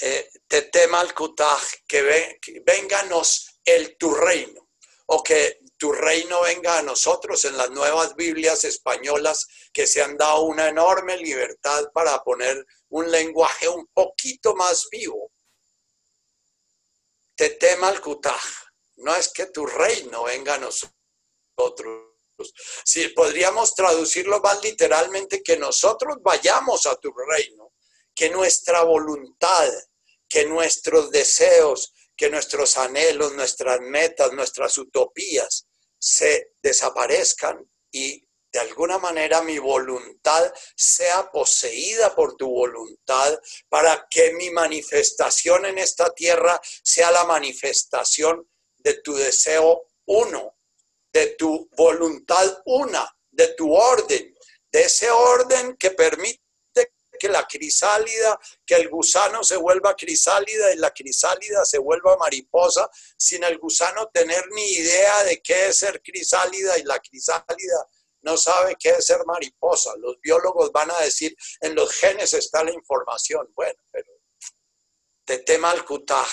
eh, Tetemal Kutaj, que, venganos el tu reino, o que tu reino venga a nosotros en las nuevas Biblias españolas que se han dado una enorme libertad para poner un lenguaje un poquito más vivo. Te tema el kutaj. No es que tu reino venga a nosotros. Si podríamos traducirlo más literalmente, que nosotros vayamos a tu reino, que nuestra voluntad, que nuestros deseos, que nuestros anhelos, nuestras metas, nuestras utopías se desaparezcan y de alguna manera mi voluntad sea poseída por tu voluntad para que mi manifestación en esta tierra sea la manifestación de tu deseo uno, de tu voluntad una, de tu orden, de ese orden que permite que la crisálida, que el gusano se vuelva crisálida y la crisálida se vuelva mariposa, sin el gusano tener ni idea de qué es ser crisálida y la crisálida no sabe qué es ser mariposa. Los biólogos van a decir, en los genes está la información. Bueno, pero te tema el cutaj.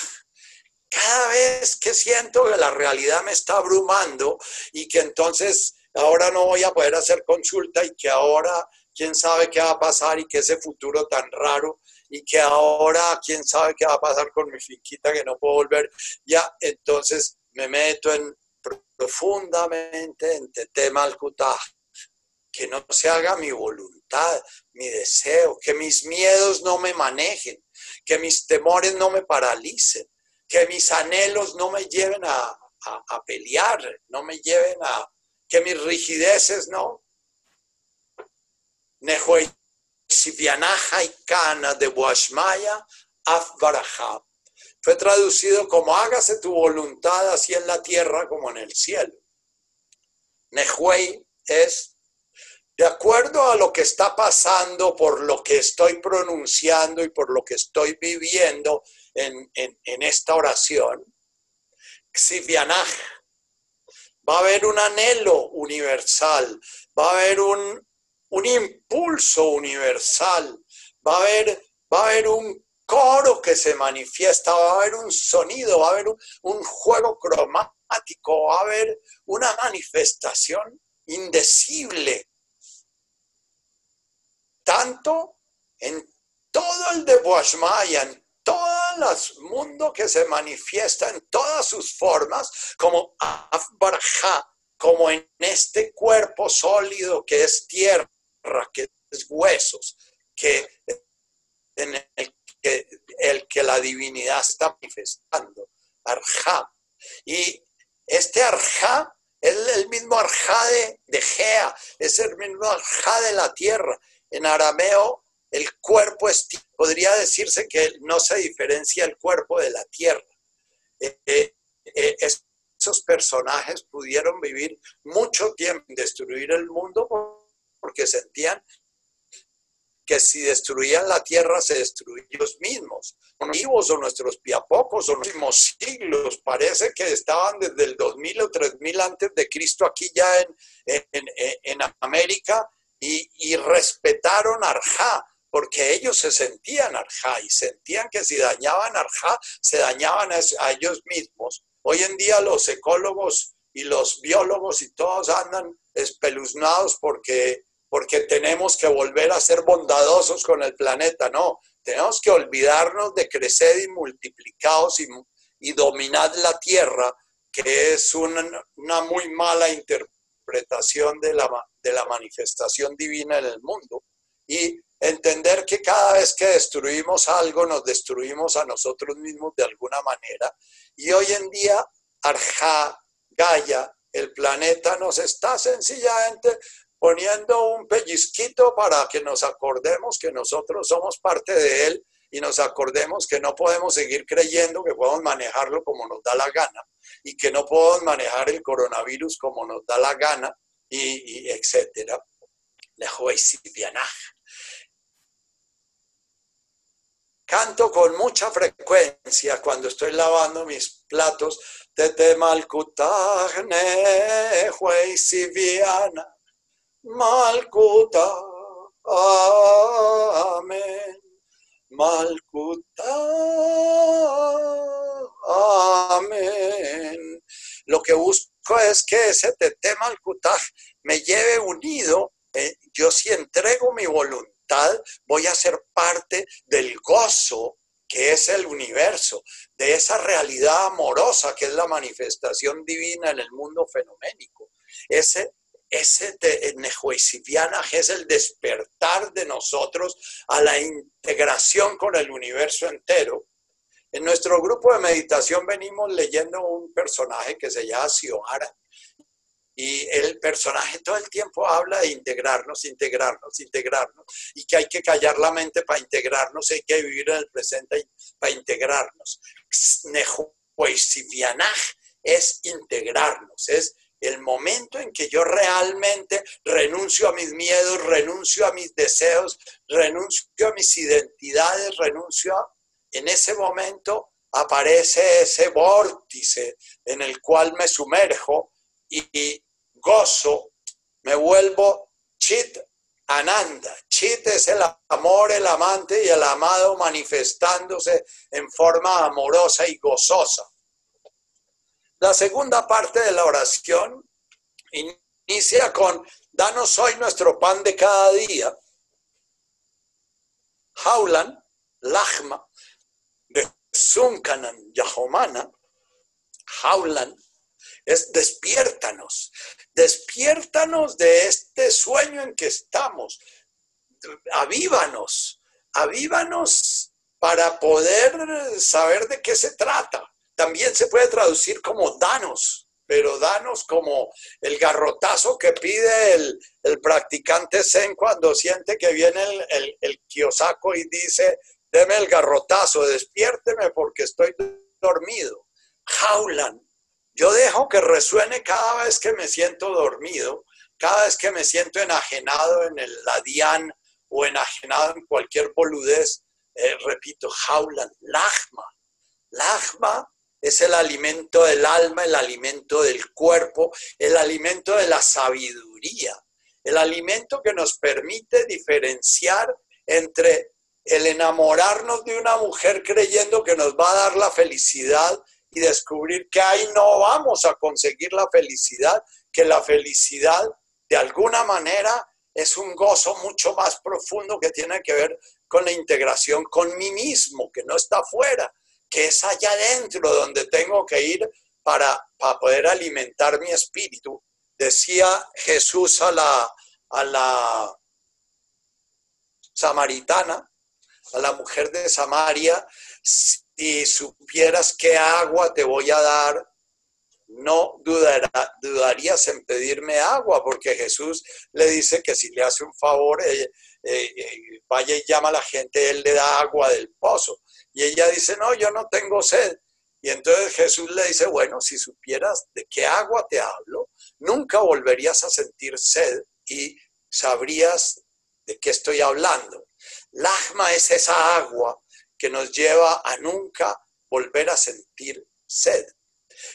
Cada vez que siento que la realidad me está abrumando y que entonces ahora no voy a poder hacer consulta y que ahora quién sabe qué va a pasar y que ese futuro tan raro y que ahora quién sabe qué va a pasar con mi finquita que no puedo volver, ya entonces me meto en profundamente en tema al que no se haga mi voluntad, mi deseo, que mis miedos no me manejen, que mis temores no me paralicen, que mis anhelos no me lleven a, a pelear, no me lleven a, que mis rigideces no, y Kana de Boashmaya Afbaraja. Fue traducido como hágase tu voluntad así en la tierra como en el cielo. Nehuey es de acuerdo a lo que está pasando, por lo que estoy pronunciando y por lo que estoy viviendo en, esta oración, Xivianaj, va a haber un anhelo universal, va a haber un, un impulso universal, va a haber, va a haber un coro que se manifiesta, va a haber un sonido, va a haber un, juego cromático, va a haber una manifestación indecible. Tanto en todo el de Boashmaya, en todo el mundo que se manifiesta en todas sus formas, como Afbarja, como en este cuerpo sólido que es tierra, que es huesos, que en el que, el que la divinidad está manifestando, Arja. Y este Arja es el mismo Arja de, de Gea, es el mismo Arja de la tierra. En arameo, el cuerpo es, podría decirse que no se diferencia el cuerpo de la tierra. Eh, eh, eh, esos personajes pudieron vivir mucho tiempo en destruir el mundo porque sentían que si destruían la tierra se destruían ellos mismos. Vivos o nuestros piapocos o últimos siglos, parece que estaban desde el 2000 o 3000 antes de Cristo aquí ya en, en, América y, respetaron Arjá, porque ellos se sentían Arjá y sentían que si dañaban Arjá, se dañaban a ellos mismos. Hoy en día los ecólogos y los biólogos y todos andan espeluznados porque porque tenemos que volver a ser bondadosos con el planeta, no, tenemos que olvidarnos de crecer y multiplicados y, dominar la tierra, que es una, muy mala interpretación de la, de la manifestación divina en el mundo, y entender que cada vez que destruimos algo, nos destruimos a nosotros mismos de alguna manera, y hoy en día, Arja, Gaia, el planeta nos está sencillamente poniendo un pellizquito para que nos acordemos que nosotros somos parte de él y nos acordemos que no podemos seguir creyendo que podemos manejarlo como nos da la gana y que no podemos manejar el coronavirus como nos da la gana y, y etcétera. Canto con mucha frecuencia cuando estoy lavando mis platos. Tete malkutahne siviana. Malkuta, amén. Malkuta, amén. Lo que busco es que ese tete Malkuta me lleve unido. Eh, yo si entrego mi voluntad, voy a ser parte del gozo que es el universo, de esa realidad amorosa que es la manifestación divina en el mundo fenoménico. Ese ese es el despertar de nosotros a la integración con el universo entero. En nuestro grupo de meditación venimos leyendo un personaje que se llama Siohara. Y el personaje todo el tiempo habla de integrarnos, integrarnos, integrarnos. Y que hay que callar la mente para integrarnos, hay que vivir en el presente para integrarnos. es integrarnos, es el momento en que yo realmente renuncio a mis miedos, renuncio a mis deseos, renuncio a mis identidades, renuncio a... En ese momento aparece ese vórtice en el cual me sumerjo y, gozo, me vuelvo chit ananda. Chit es el amor, el amante y el amado manifestándose en forma amorosa y gozosa. La segunda parte de la oración inicia con, danos hoy nuestro pan de cada día. Jaulan, Lachma, de Zunkanan, Yahomana, Jaulan, es despiértanos, despiértanos de este sueño en que estamos, avívanos, avívanos para poder saber de qué se trata también se puede traducir como danos, pero danos como el garrotazo que pide el, practicante Zen cuando siente que viene el, el, el y dice, deme el garrotazo, despiérteme porque estoy dormido. Jaulan. Yo dejo que resuene cada vez que me siento dormido, cada vez que me siento enajenado en el ladián o enajenado en cualquier boludez. Eh, repito, jaulan, lagma. Lagma es el alimento del alma, el alimento del cuerpo, el alimento de la sabiduría, el alimento que nos permite diferenciar entre el enamorarnos de una mujer creyendo que nos va a dar la felicidad y descubrir que ahí no vamos a conseguir la felicidad, que la felicidad de alguna manera es un gozo mucho más profundo que tiene que ver con la integración con mí mismo, que no está afuera, que es allá adentro donde tengo que ir para, para poder alimentar mi espíritu. Decía Jesús a la, a la samaritana, a la mujer de Samaria, si supieras qué agua te voy a dar, no dudarías en pedirme agua, porque Jesús le dice que si le hace un favor, eh, eh, eh, vaya y llama a la gente, él le da agua del pozo. Y ella dice, no, yo no tengo sed. Y entonces Jesús le dice, bueno, si supieras de qué agua te hablo, nunca volverías a sentir sed y sabrías de qué estoy hablando. Lagma es esa agua que nos lleva a nunca volver a sentir sed.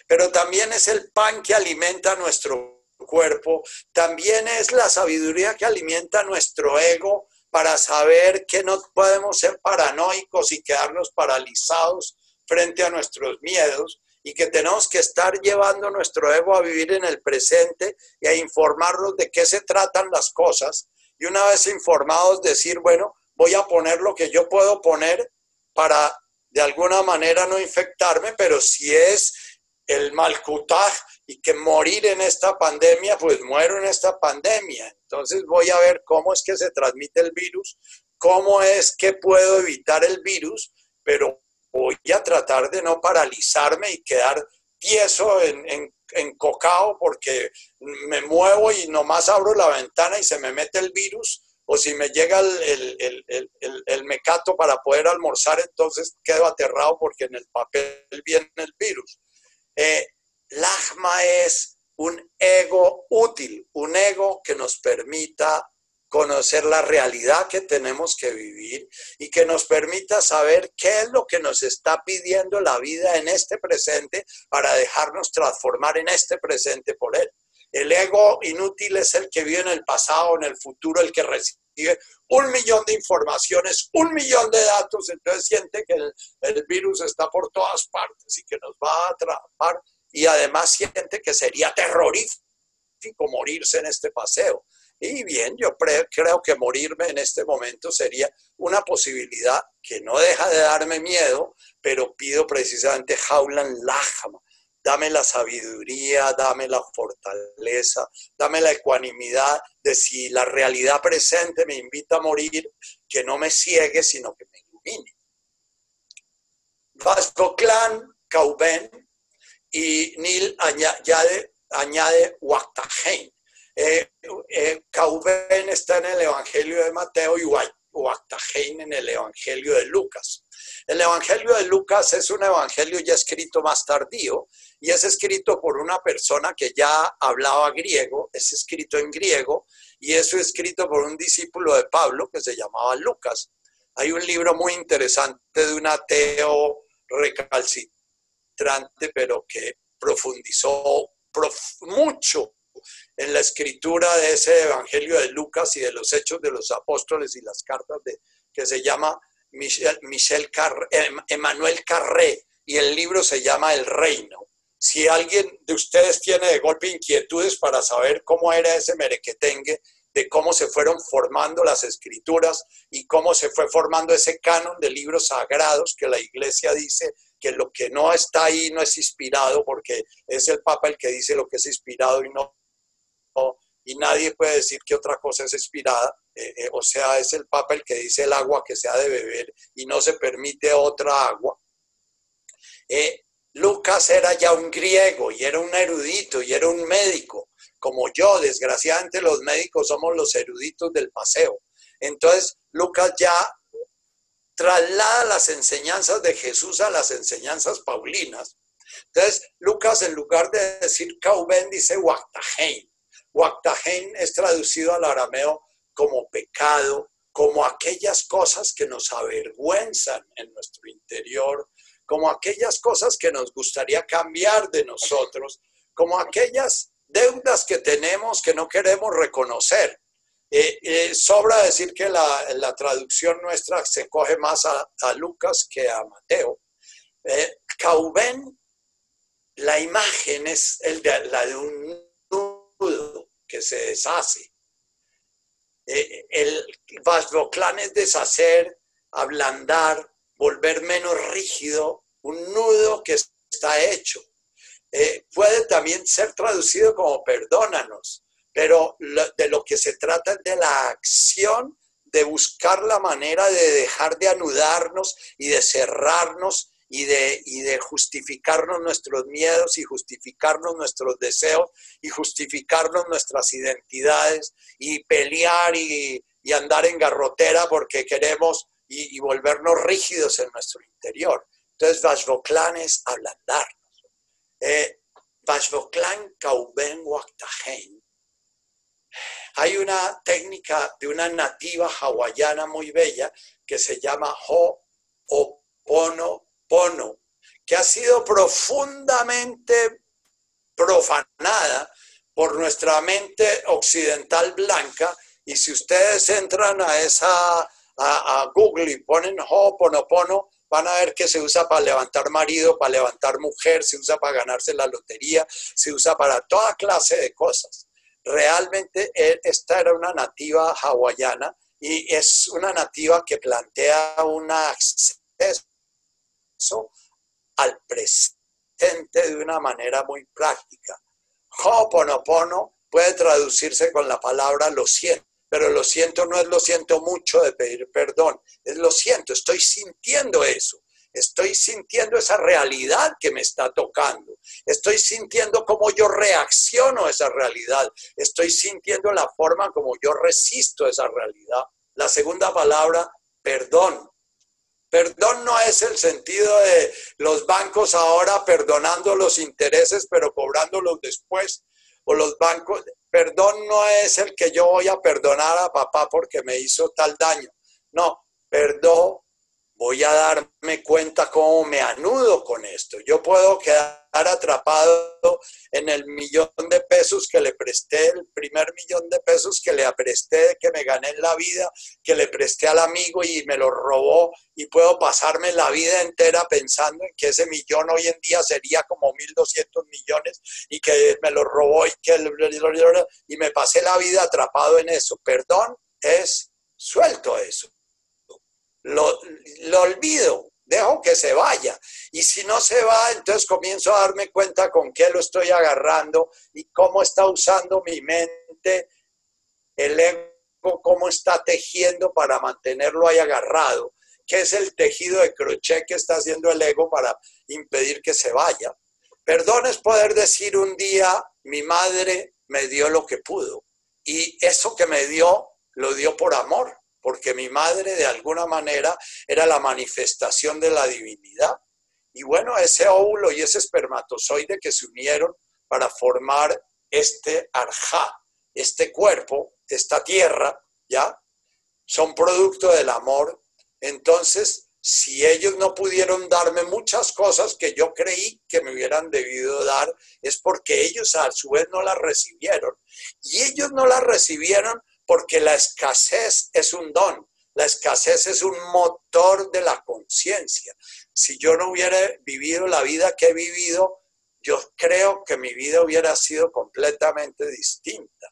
Pero también es el pan que alimenta nuestro cuerpo, también es la sabiduría que alimenta nuestro ego para saber que no podemos ser paranoicos y quedarnos paralizados frente a nuestros miedos y que tenemos que estar llevando nuestro ego a vivir en el presente y a informarnos de qué se tratan las cosas. Y una vez informados decir, bueno, voy a poner lo que yo puedo poner para de alguna manera no infectarme, pero si es el malcutaj y que morir en esta pandemia, pues muero en esta pandemia. Entonces voy a ver cómo es que se transmite el virus, cómo es que puedo evitar el virus, pero voy a tratar de no paralizarme y quedar tieso en, en, en cocao porque me muevo y nomás abro la ventana y se me mete el virus o si me llega el, el, mecato para poder almorzar, entonces quedo aterrado porque en el papel viene el virus. Eh, Lagma es un ego útil, un ego que nos permita conocer la realidad que tenemos que vivir y que nos permita saber qué es lo que nos está pidiendo la vida en este presente para dejarnos transformar en este presente por él. El ego inútil es el que vive en el pasado, en el futuro, el que recibe un millón de informaciones, un millón de datos, entonces siente que el, virus está por todas partes y que nos va a atrapar y además siente que sería terrorífico morirse en este paseo. Y bien, yo creo que morirme en este momento sería una posibilidad que no deja de darme miedo, pero pido precisamente Jaulan Lajama, dame la sabiduría, dame la fortaleza, dame la ecuanimidad de si la realidad presente me invita a morir, que no me ciegue, sino que me ilumine. Vasco Clan, Cauben y Nil añade, añade eh, eh, Cauben está en el Evangelio de Mateo y Waktahein en el Evangelio de Lucas. El Evangelio de Lucas es un evangelio ya escrito más tardío y es escrito por una persona que ya hablaba griego, es escrito en griego y es escrito por un discípulo de Pablo que se llamaba Lucas. Hay un libro muy interesante de un ateo recalcitrante, pero que profundizó mucho en la escritura de ese Evangelio de Lucas y de los hechos de los apóstoles y las cartas de, que se llama Michel, Michel Emmanuel Carré y el libro se llama El Reino. Si alguien de ustedes tiene de golpe inquietudes para saber cómo era ese merequetengue, de cómo se fueron formando las escrituras y cómo se fue formando ese canon de libros sagrados que la iglesia dice que lo que no está ahí no es inspirado porque es el Papa el que dice lo que es inspirado y no, y nadie puede decir que otra cosa es inspirada. Eh, eh, o sea, es el Papa el que dice el agua que se ha de beber y no se permite otra agua. Eh, Lucas era ya un griego y era un erudito y era un médico, como yo, desgraciadamente los médicos somos los eruditos del paseo. Entonces, Lucas ya traslada las enseñanzas de Jesús a las enseñanzas paulinas. Entonces, Lucas en lugar de decir Cauben dice Waktahein. Waktahein es traducido al arameo como pecado, como aquellas cosas que nos avergüenzan en nuestro interior, como aquellas cosas que nos gustaría cambiar de nosotros, como aquellas deudas que tenemos que no queremos reconocer. Eh, eh, sobra decir que la, traducción nuestra se coge más a, Lucas que a Mateo. Eh, la imagen es la de un nudo que se deshace. Eh, el Vasboclán es deshacer, ablandar, volver menos rígido, un nudo que está hecho. Eh, puede también ser traducido como perdónanos, pero de lo que se trata es de la acción de buscar la manera de dejar de anudarnos y de cerrarnos y de, y de justificarnos nuestros miedos y justificarnos nuestros deseos y justificarnos nuestras identidades y pelear y, andar en garrotera porque queremos y, volvernos rígidos en nuestro interior. Entonces, Vashvoklan es ablandarnos. Eh, Vashvoklan Kauben Waktahen. Hay una técnica de una nativa hawaiana muy bella que se llama Ho'opono Pono, que ha sido profundamente profanada por nuestra mente occidental blanca. Y si ustedes entran a esa a, Google y ponen Ho'oponopono, van a ver que se usa para levantar marido, para levantar mujer, se usa para ganarse la lotería, se usa para toda clase de cosas. Realmente e, esta era una nativa hawaiana y es una nativa que plantea un acceso al presente de una manera muy práctica. Ho'oponopono puede traducirse con la palabra lo siento, pero lo siento no es lo siento mucho de pedir perdón, es lo siento, estoy sintiendo eso. Estoy sintiendo esa realidad que me está tocando. Estoy sintiendo cómo yo reacciono a esa realidad. Estoy sintiendo la forma como yo resisto esa realidad. La segunda palabra, perdón. Perdón no es el sentido de los bancos ahora perdonando los intereses pero cobrándolos después. O los bancos, perdón no es el que yo voy a perdonar a papá porque me hizo tal daño. No, perdón voy a darme cuenta cómo me anudo con esto. Yo puedo quedar atrapado en el millón de pesos que le presté, el primer millón de pesos que le presté, que me gané en la vida, que le presté al amigo y me lo robó y puedo pasarme la vida entera pensando en que ese millón hoy en día sería como 1.200 millones y que me lo robó y que y me pasé la vida atrapado en eso. Perdón es suelto eso lo, olvido, dejo que se vaya. Y si no se va, entonces comienzo a darme cuenta con qué lo estoy agarrando y cómo está usando mi mente, el ego, cómo está tejiendo para mantenerlo ahí agarrado. ¿Qué es el tejido de crochet que está haciendo el ego para impedir que se vaya? Perdón es poder decir un día, mi madre me dio lo que pudo y eso que me dio, lo dio por amor porque mi madre de alguna manera era la manifestación de la divinidad. Y bueno, ese óvulo y ese espermatozoide que se unieron para formar este arjá, este cuerpo, esta tierra, ¿ya? Son producto del amor. Entonces, si ellos no pudieron darme muchas cosas que yo creí que me hubieran debido dar, es porque ellos a su vez no las recibieron. Y ellos no las recibieron porque la escasez es un don, la escasez es un motor de la conciencia. Si yo no hubiera vivido la vida que he vivido, yo creo que mi vida hubiera sido completamente distinta.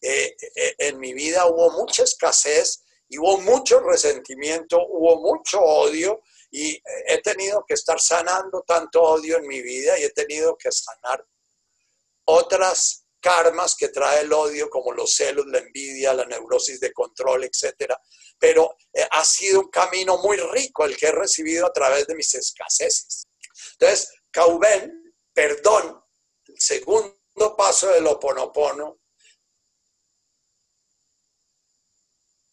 Eh, eh, en mi vida hubo mucha escasez, hubo mucho resentimiento, hubo mucho odio y he tenido que estar sanando tanto odio en mi vida y he tenido que sanar otras karmas que trae el odio, como los celos, la envidia, la neurosis de control, etc. Pero eh, ha sido un camino muy rico el que he recibido a través de mis escaseces. Entonces, Cauben, perdón, el segundo paso del oponopono.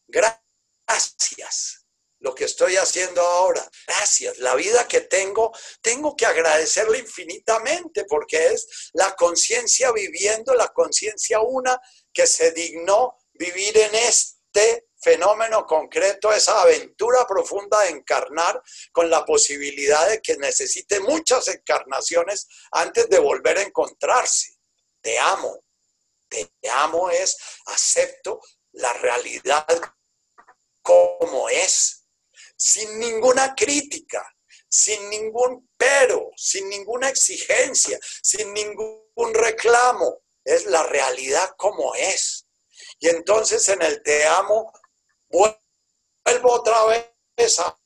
Gracias lo que estoy haciendo ahora. Gracias. La vida que tengo, tengo que agradecerle infinitamente porque es la conciencia viviendo, la conciencia una que se dignó vivir en este fenómeno concreto, esa aventura profunda de encarnar con la posibilidad de que necesite muchas encarnaciones antes de volver a encontrarse. Te amo. Te amo es acepto la realidad como es sin ninguna crítica, sin ningún pero, sin ninguna exigencia, sin ningún reclamo. Es la realidad como es. Y entonces en el te amo, vuelvo otra vez a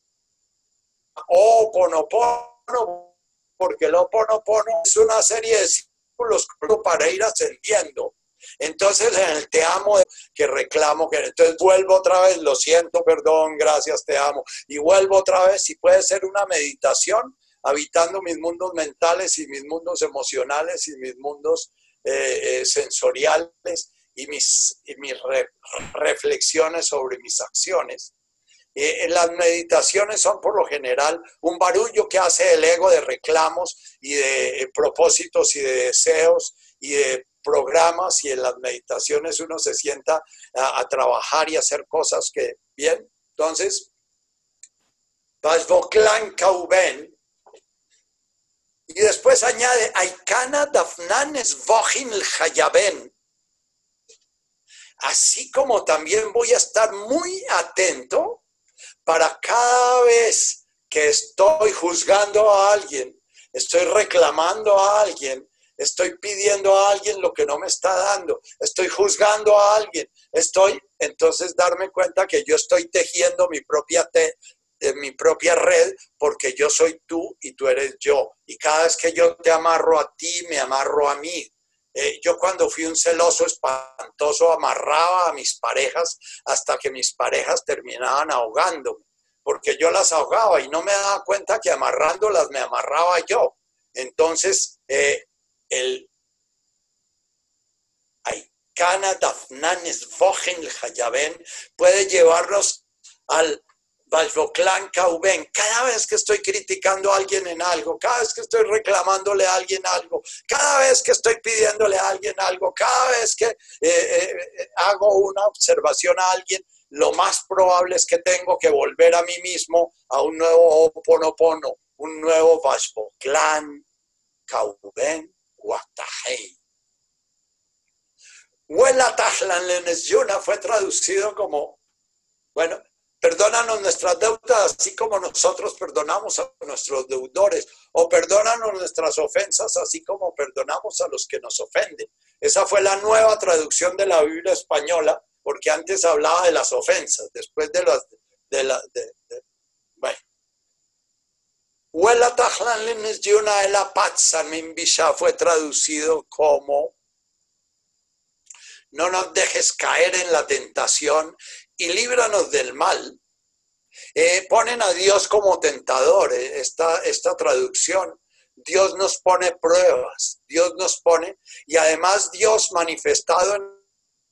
Oponopono, porque el Oponopono es una serie de círculos para ir ascendiendo. Entonces en el te amo que reclamo, que entonces vuelvo otra vez, lo siento, perdón, gracias, te amo, y vuelvo otra vez, si puede ser una meditación, habitando mis mundos mentales y mis mundos emocionales y mis mundos eh, eh, sensoriales y mis, reflexiones sobre mis acciones. Eh, las meditaciones son por lo general un barullo que hace el ego de reclamos y de propósitos y de deseos y de programas y en las meditaciones uno se sienta a, trabajar y hacer cosas que, bien, entonces, Vajvoklan Kauben, y después añade, Aikana Dafnanes Vojin Hayaben, así como también voy a estar muy atento para cada vez que estoy juzgando a alguien, estoy reclamando a alguien, estoy pidiendo a alguien lo que no me está dando, estoy juzgando a alguien, estoy entonces darme cuenta que yo estoy tejiendo mi propia, te, eh, mi propia red porque yo soy tú y tú eres yo. Y cada vez que yo te amarro a ti, me amarro a mí. Eh, yo cuando fui un celoso espantoso amarraba a mis parejas hasta que mis parejas terminaban ahogándome, porque yo las ahogaba y no me daba cuenta que amarrándolas me amarraba yo. Entonces, eh, el Aikana Dafnanes Vojen el puede llevarnos al Balvoclan Kauben. Cada vez que estoy criticando a alguien en algo, cada vez que estoy reclamándole a alguien algo, cada vez que estoy pidiéndole a alguien algo, cada vez que eh, eh, hago una observación a alguien, lo más probable es que tengo que volver a mí mismo a un nuevo Oponopono, un nuevo Vashvoklan Kauben Guatajei. Huela Tajlan Lenes Yuna fue traducido como, bueno, perdónanos nuestras deudas así como nosotros perdonamos a nuestros deudores, o perdónanos nuestras ofensas así como perdonamos a los que nos ofenden. Esa fue la nueva traducción de la Biblia española, porque antes hablaba de las ofensas, después de las, de la, de, Huela Tajlan Lenes Yuna el Mimbisha fue traducido como no nos dejes caer en la tentación y líbranos del mal. Eh, ponen a Dios como tentador, eh, esta, esta traducción. Dios nos pone pruebas, Dios nos pone, y además Dios manifestado en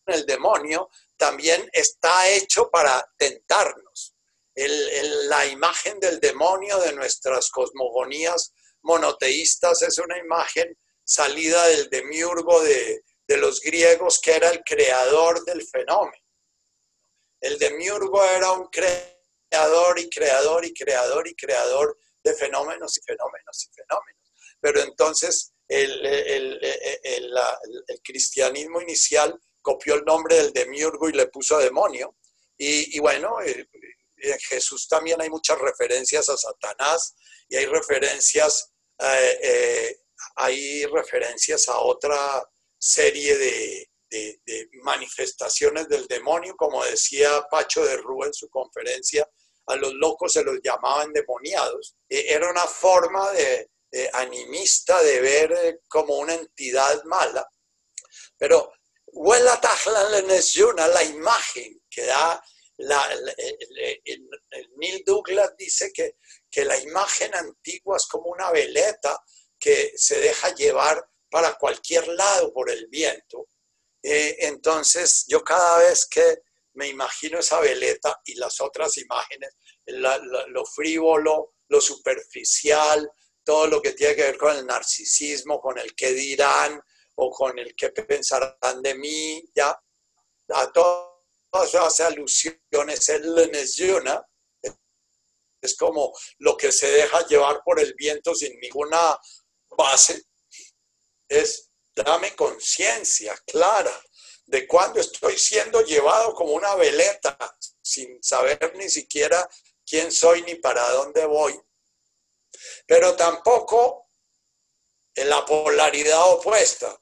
el demonio también está hecho para tentarnos la imagen del demonio de nuestras cosmogonías monoteístas es una imagen salida del demiurgo de, los griegos que era el creador del fenómeno. El demiurgo era un creador y creador y creador y creador de fenómenos y fenómenos y fenómenos. Pero entonces el, el, cristianismo inicial copió el nombre del demiurgo y le puso demonio. Y, y bueno, eh, en Jesús también hay muchas referencias a Satanás y hay referencias, eh, eh, hay referencias a otra serie de, manifestaciones del demonio, como decía Pacho de Rúa en su conferencia, a los locos se los llamaban demoniados. E, era una forma de, animista de ver eh, como una entidad mala. Pero la imagen que da Neil Douglas dice que, que la imagen antigua es como una veleta que se deja llevar para cualquier lado por el viento. Eh, entonces yo cada vez que me imagino esa veleta y las otras imágenes, lo frívolo, lo superficial, todo lo que tiene que ver con el narcisismo, con el que dirán o con el que pensarán de mí, ya, a esas alusiones, él le menciona, es como lo que se deja llevar por el viento sin ninguna base, es dame conciencia clara de cuando estoy siendo llevado como una veleta sin saber ni siquiera quién soy ni para dónde voy. Pero tampoco en la polaridad opuesta,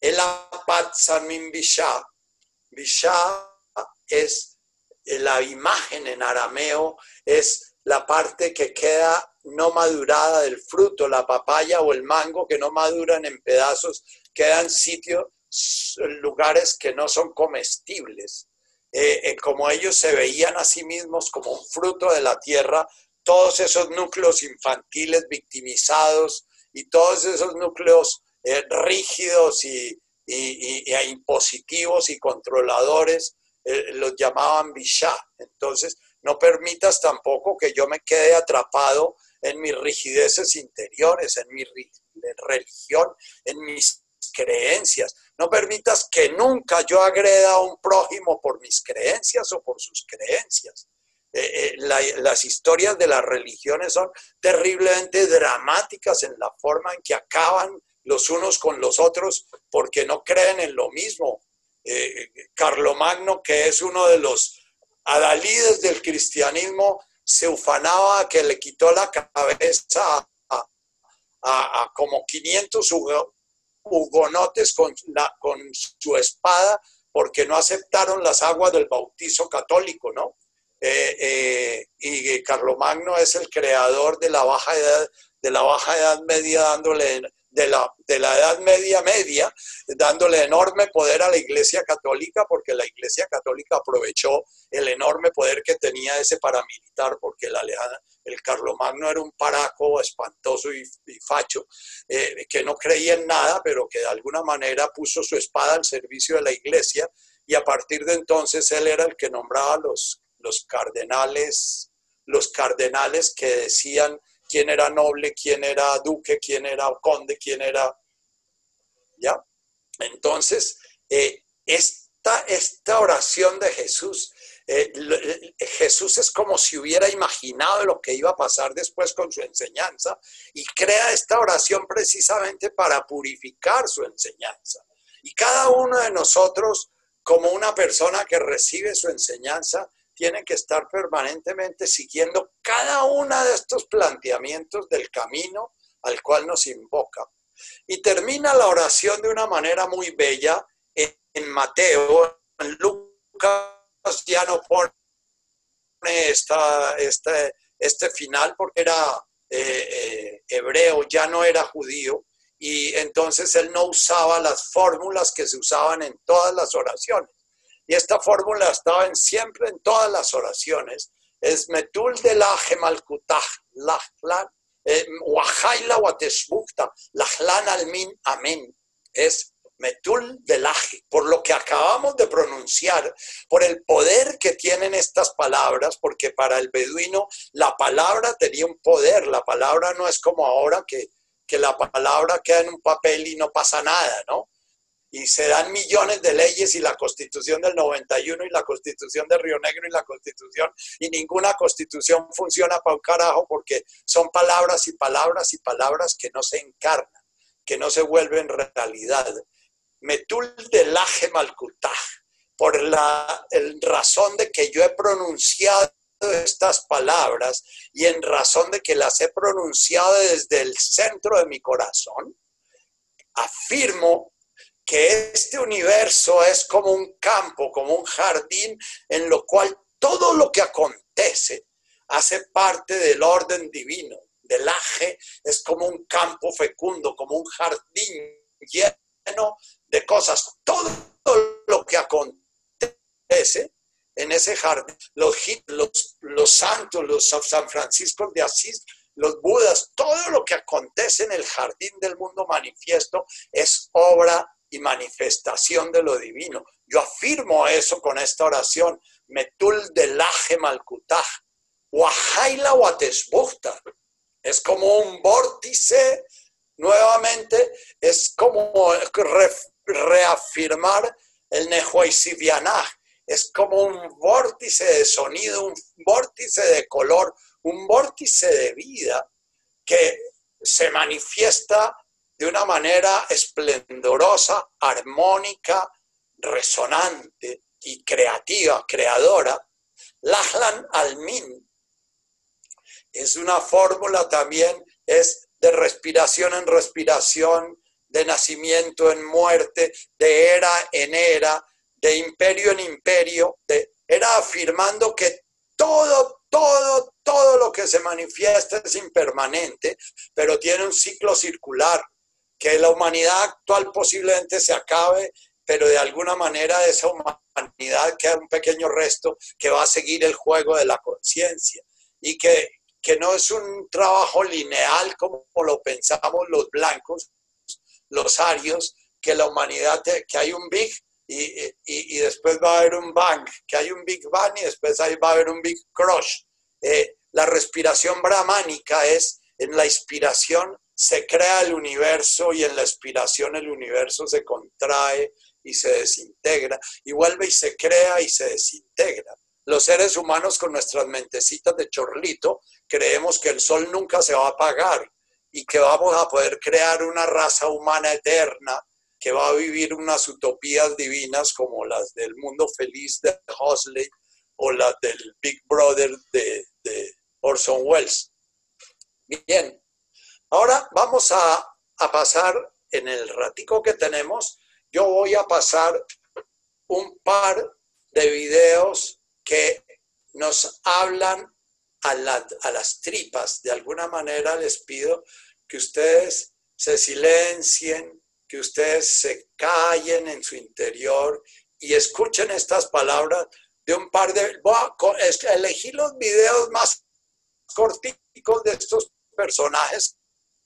el Apatsamin Vishá. Vishá es la imagen en arameo, es la parte que queda no madurada del fruto, la papaya o el mango que no maduran en pedazos, quedan sitios, lugares que no son comestibles. Eh, eh, como ellos se veían a sí mismos como un fruto de la tierra, todos esos núcleos infantiles victimizados y todos esos núcleos eh, rígidos y, impositivos y controladores, los llamaban Bishá. Entonces, no permitas tampoco que yo me quede atrapado en mis rigideces interiores, en mi religión, en mis creencias. No permitas que nunca yo agreda a un prójimo por mis creencias o por sus creencias. Eh, eh, las historias de las religiones son terriblemente dramáticas en la forma en que acaban los unos con los otros porque no creen en lo mismo. Eh, Carlomagno, que es uno de los adalides del cristianismo se ufanaba que le quitó la cabeza a, como 500 hugonotes con, con su espada porque no aceptaron las aguas del bautizo católico, ¿no? Eh, eh, y Carlomagno es el creador de la baja edad, de la baja edad media, dándole de la, de la Edad Media media, dándole enorme poder a la Iglesia Católica, porque la Iglesia Católica aprovechó el enorme poder que tenía ese paramilitar, porque el, el Carlomagno era un paraco espantoso y, facho, eh, que no creía en nada, pero que de alguna manera puso su espada al servicio de la Iglesia, y a partir de entonces él era el que nombraba los, los cardenales, los cardenales que decían quién era noble, quién era duque, quién era conde, quién era... ¿Ya? Entonces, eh, esta, esta oración de Jesús, eh, Jesús es como si hubiera imaginado lo que iba a pasar después con su enseñanza y crea esta oración precisamente para purificar su enseñanza. Y cada uno de nosotros, como una persona que recibe su enseñanza, tienen que estar permanentemente siguiendo cada uno de estos planteamientos del camino al cual nos invoca. Y termina la oración de una manera muy bella en, Mateo, en Lucas ya no pone esta, este, este final porque era eh, eh, hebreo, ya no era judío, y entonces él no usaba las fórmulas que se usaban en todas las oraciones. Y esta fórmula estaba en, siempre en todas las oraciones. Es metul de la gemalkutaj, lachlan, eh, wahaila wateshbukta, lachlan almin, amén. Es metul de laje, por lo que acabamos de pronunciar, por el poder que tienen estas palabras, porque para el beduino la palabra tenía un poder, la palabra no es como ahora que, que la palabra queda en un papel y no pasa nada, ¿no? Y se dan millones de leyes y la constitución del 91 y la constitución de Río Negro y la constitución y ninguna constitución funciona para un carajo porque son palabras y palabras y palabras que no se encarnan, que no se vuelven realidad. Metul de laje malkutaj, por la razón de que yo he pronunciado estas palabras y en razón de que las he pronunciado desde el centro de mi corazón, afirmo que este universo es como un campo, como un jardín en lo cual todo lo que acontece hace parte del orden divino. Del aje es como un campo fecundo, como un jardín lleno de cosas. Todo lo que acontece en ese jardín, los, los, los santos, los San Francisco de Asís, los budas, todo lo que acontece en el jardín del mundo manifiesto es obra y manifestación de lo divino. Yo afirmo eso con esta oración. Metul de laje malkutaj. Wahaila watesbukta. Es como un vórtice, nuevamente, es como reafirmar el Nehuaisivianaj. Es como un vórtice de sonido, un vórtice de color, un vórtice de vida que se manifiesta de una manera esplendorosa, armónica, resonante y creativa, creadora. Lahlan Almin es una fórmula también, es de respiración en respiración, de nacimiento en muerte, de era en era, de imperio en imperio, era afirmando que todo, todo, todo lo que se manifiesta es impermanente, pero tiene un ciclo circular que la humanidad actual posiblemente se acabe, pero de alguna manera de esa humanidad queda un pequeño resto que va a seguir el juego de la conciencia y que, que no es un trabajo lineal como lo pensamos los blancos, los arios, que la humanidad, que hay un big y, y, después va a haber un bang, que hay un big bang y después ahí va a haber un big crush. Eh, la respiración brahmánica es en la inspiración se crea el universo y en la expiración el universo se contrae y se desintegra y vuelve y se crea y se desintegra. Los seres humanos con nuestras mentecitas de chorlito creemos que el sol nunca se va a apagar y que vamos a poder crear una raza humana eterna que va a vivir unas utopías divinas como las del mundo feliz de Huxley o las del Big Brother de, de Orson Welles. Bien, Ahora vamos a, pasar en el ratico que tenemos, yo voy a pasar un par de videos que nos hablan a, a, las tripas. De alguna manera les pido que ustedes se silencien, que ustedes se callen en su interior y escuchen estas palabras de un par de... Elegí los videos más corticos de estos personajes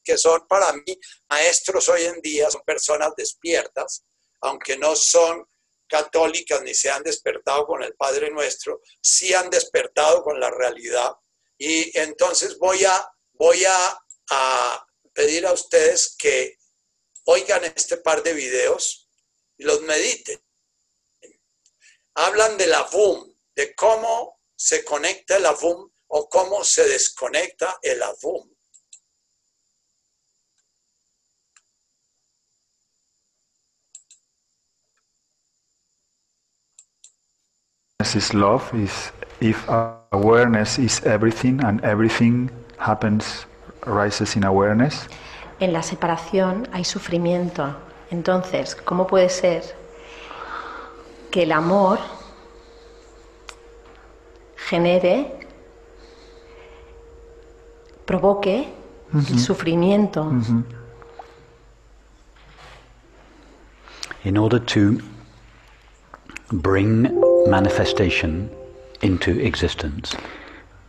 que son para mí maestros hoy en día, son personas despiertas, aunque no son católicas ni se han despertado con el Padre Nuestro, sí han despertado con la realidad. Y entonces voy a, voy a, a pedir a ustedes que oigan este par de videos y los mediten. Hablan de la VUM, de cómo se conecta el AVUM o cómo se desconecta el AVUM. Is love is if awareness is everything and everything happens rises in awareness. En la separación hay sufrimiento. Entonces, ¿cómo puede ser que el amor genere, provoque mm -hmm. el sufrimiento? Mm -hmm. In order to bring manifestation into existence.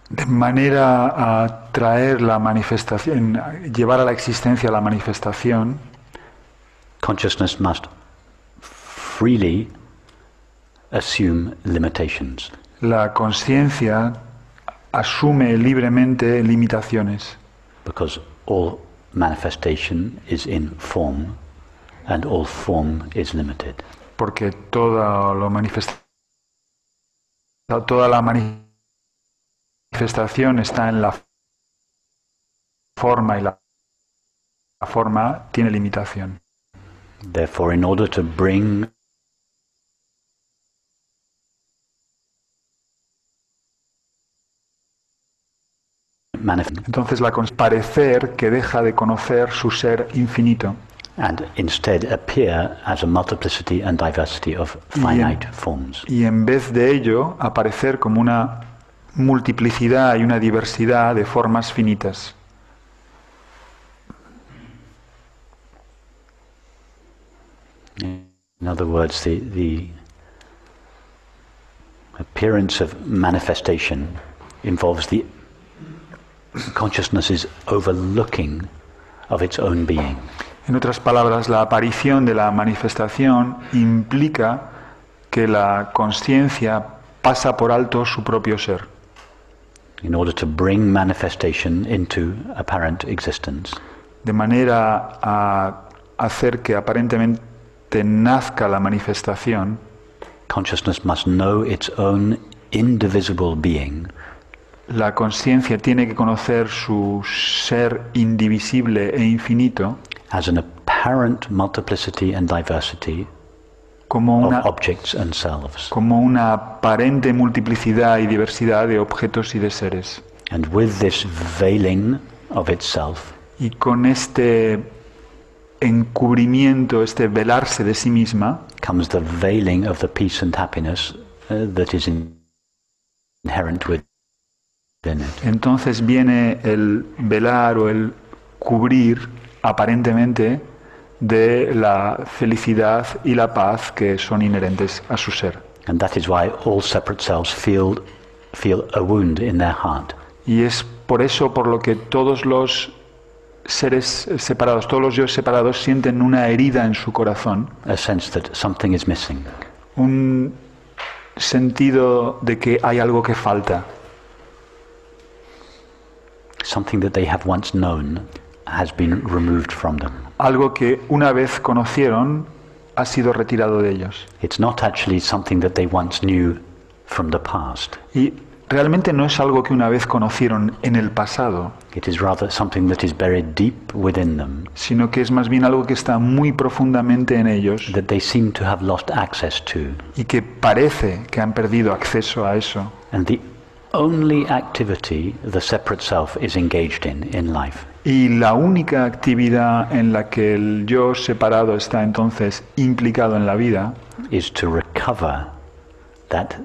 De manera a traer la manifestación, llevar a la existencia la manifestación. Consciousness must freely assume limitations. La conciencia asume libremente limitaciones. Because all manifestation is in form and all form is limited. Porque todo lo manifesta toda la manifestación está en la forma y la, la forma tiene limitación. Therefore, in order to bring Entonces la parecer que deja de conocer su ser infinito. And instead appear as a multiplicity and diversity of finite y en, forms. Y en vez de ello, aparecer como una multiplicidad y una diversidad de formas finitas. In other words, the, the appearance of manifestation involves the consciousness is overlooking of its own being. En otras palabras, la aparición de la manifestación implica que la conciencia pasa por alto su propio ser, in order to bring manifestation into apparent existence. de manera a hacer que aparentemente nazca la manifestación. Consciousness must know its own indivisible being La conciencia tiene que conocer su ser indivisible e infinito as an apparent multiplicity and diversity como of objects and selves. como una aparente multiplicidad y diversidad de objetos y de seres. And with this veiling of itself, Y con este encubrimiento, este velarse de sí misma, comes the veiling of the peace and happiness uh, that is in- inherent within it. entonces viene el velar o el cubrir aparentemente de la felicidad y la paz que son inherentes a su ser. And that is why all separate selves feel, feel a wound in their heart. Y es por eso por lo que todos los seres separados, todos los yo separados sienten una herida en su corazón, a sense that something is missing. un sentido de que hay algo que falta, Something that they have once known has been removed from them. algo que una vez conocieron ha sido retirado de ellos. It's not actually something that they once knew from the past. Y realmente no es algo que una vez conocieron en el pasado, It is rather something that is buried deep within them, sino que es más bien algo que está muy profundamente en ellos that they seem to have lost access to. y que parece que han perdido acceso a eso. And the only activity the separate self is engaged in in life Y la única actividad en la que el yo separado está entonces implicado en la vida is to recover that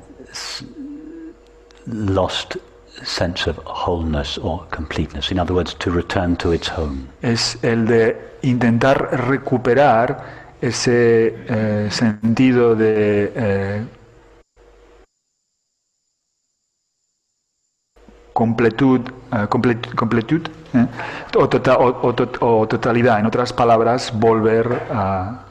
lost sense of wholeness or completeness. In other words, to return to its home. es el de intentar recuperar ese eh, sentido de eh, completud, eh, complet- completud eh, o, tota- o- o o totalidad, en otras palabras, volver a,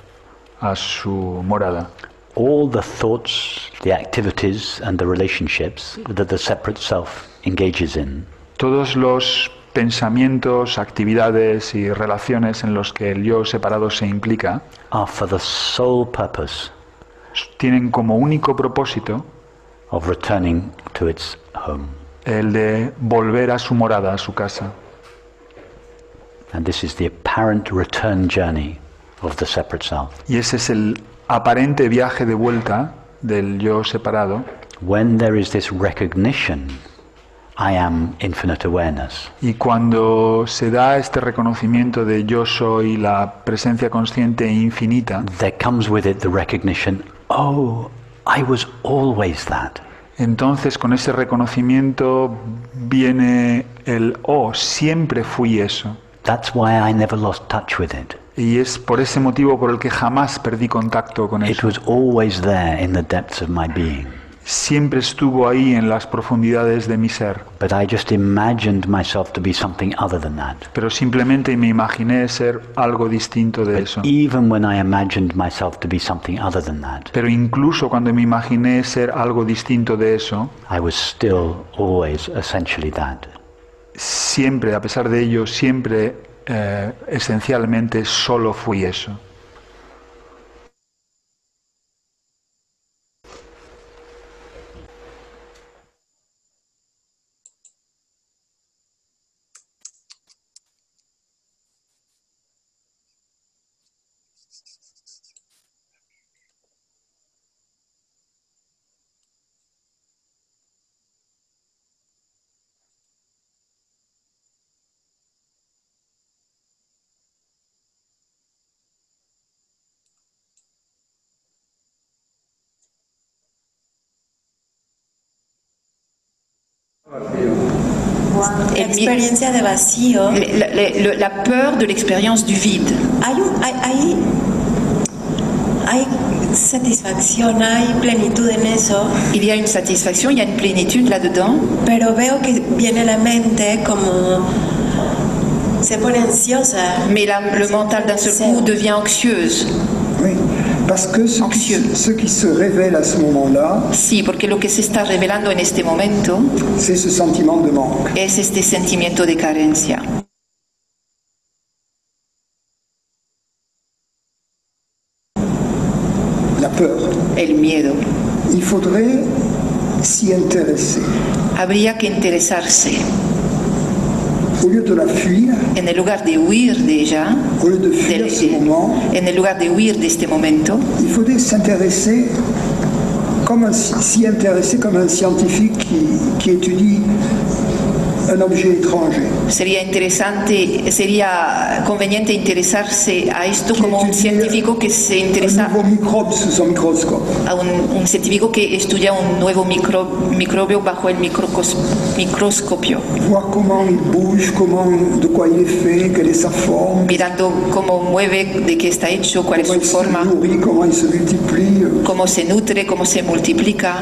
a su morada. All the thoughts, the activities, and the relationships that the separate self engages in Todos los pensamientos, actividades y relaciones en los que el yo separado se implica are for the sole purpose tienen como único propósito of returning to its home. El de volver a su morada, a su casa. And this is the apparent return journey of the separate self. Y ese es el aparente viaje de vuelta del yo separado. When there is this recognition, I am infinite awareness, Y cuando se da este reconocimiento de yo soy la presencia consciente e infinita, there comes with it the recognition, oh, I was always that. Entonces con ese reconocimiento viene el, oh, siempre fui eso. That's why I never lost touch with it. Y es por ese motivo por el que jamás perdí contacto con It eso. was always there in the depths of my being. Siempre estuvo ahí en las profundidades de mi ser. But I just imagined myself to be something other than that. Pero simplemente me imaginé ser algo distinto de eso. Even when I imagined myself to be something other than that, Pero incluso cuando me imaginé ser algo distinto de eso, I was still always essentially that. siempre, a pesar de ello, siempre, eh, esencialmente, solo fui eso. Experiencia de vacío, La, la- la peur de l'expérience du vide. hay, un- hay, hay, hay satisfacción, hay plenitud en eso, Il y a une satisfaction, il y a une plénitude là-dedans, pero veo que viene la mente como se pone ansiosa. mais la- le mental d'un seul coup devient anxieuse. Oui, parce que ce qui, Anxieux. ce qui se révèle à ce moment-là, Sí, porque lo que se está revelando en este momento c'est ce sentiment de manque. es este sentimiento de carencia. la peur. el miedo. Il faudrait s'y intéresser. Habría que interesarse. Au lieu de la fuir, En el lugar de huir de ella, au lieu de fuir del- ce moment, en el lugar de huir de este momento, il faudrait s'intéresser comme s'y intéresser comme un scientifique qui, qui étudie un objet étranger. sería interesante, sería conveniente interesarse a esto como un científico que se interesa a un, un científico que estudia un nuevo micro- microbio bajo el microcos- microscopio, Voir comment il bouge, comment, de quoi il est fait, quelle est sa forme, mirando cómo mueve, de qué está hecho, cuál es su forma, nourrit, comment il se multiplie. cómo se nutre, cómo se multiplica.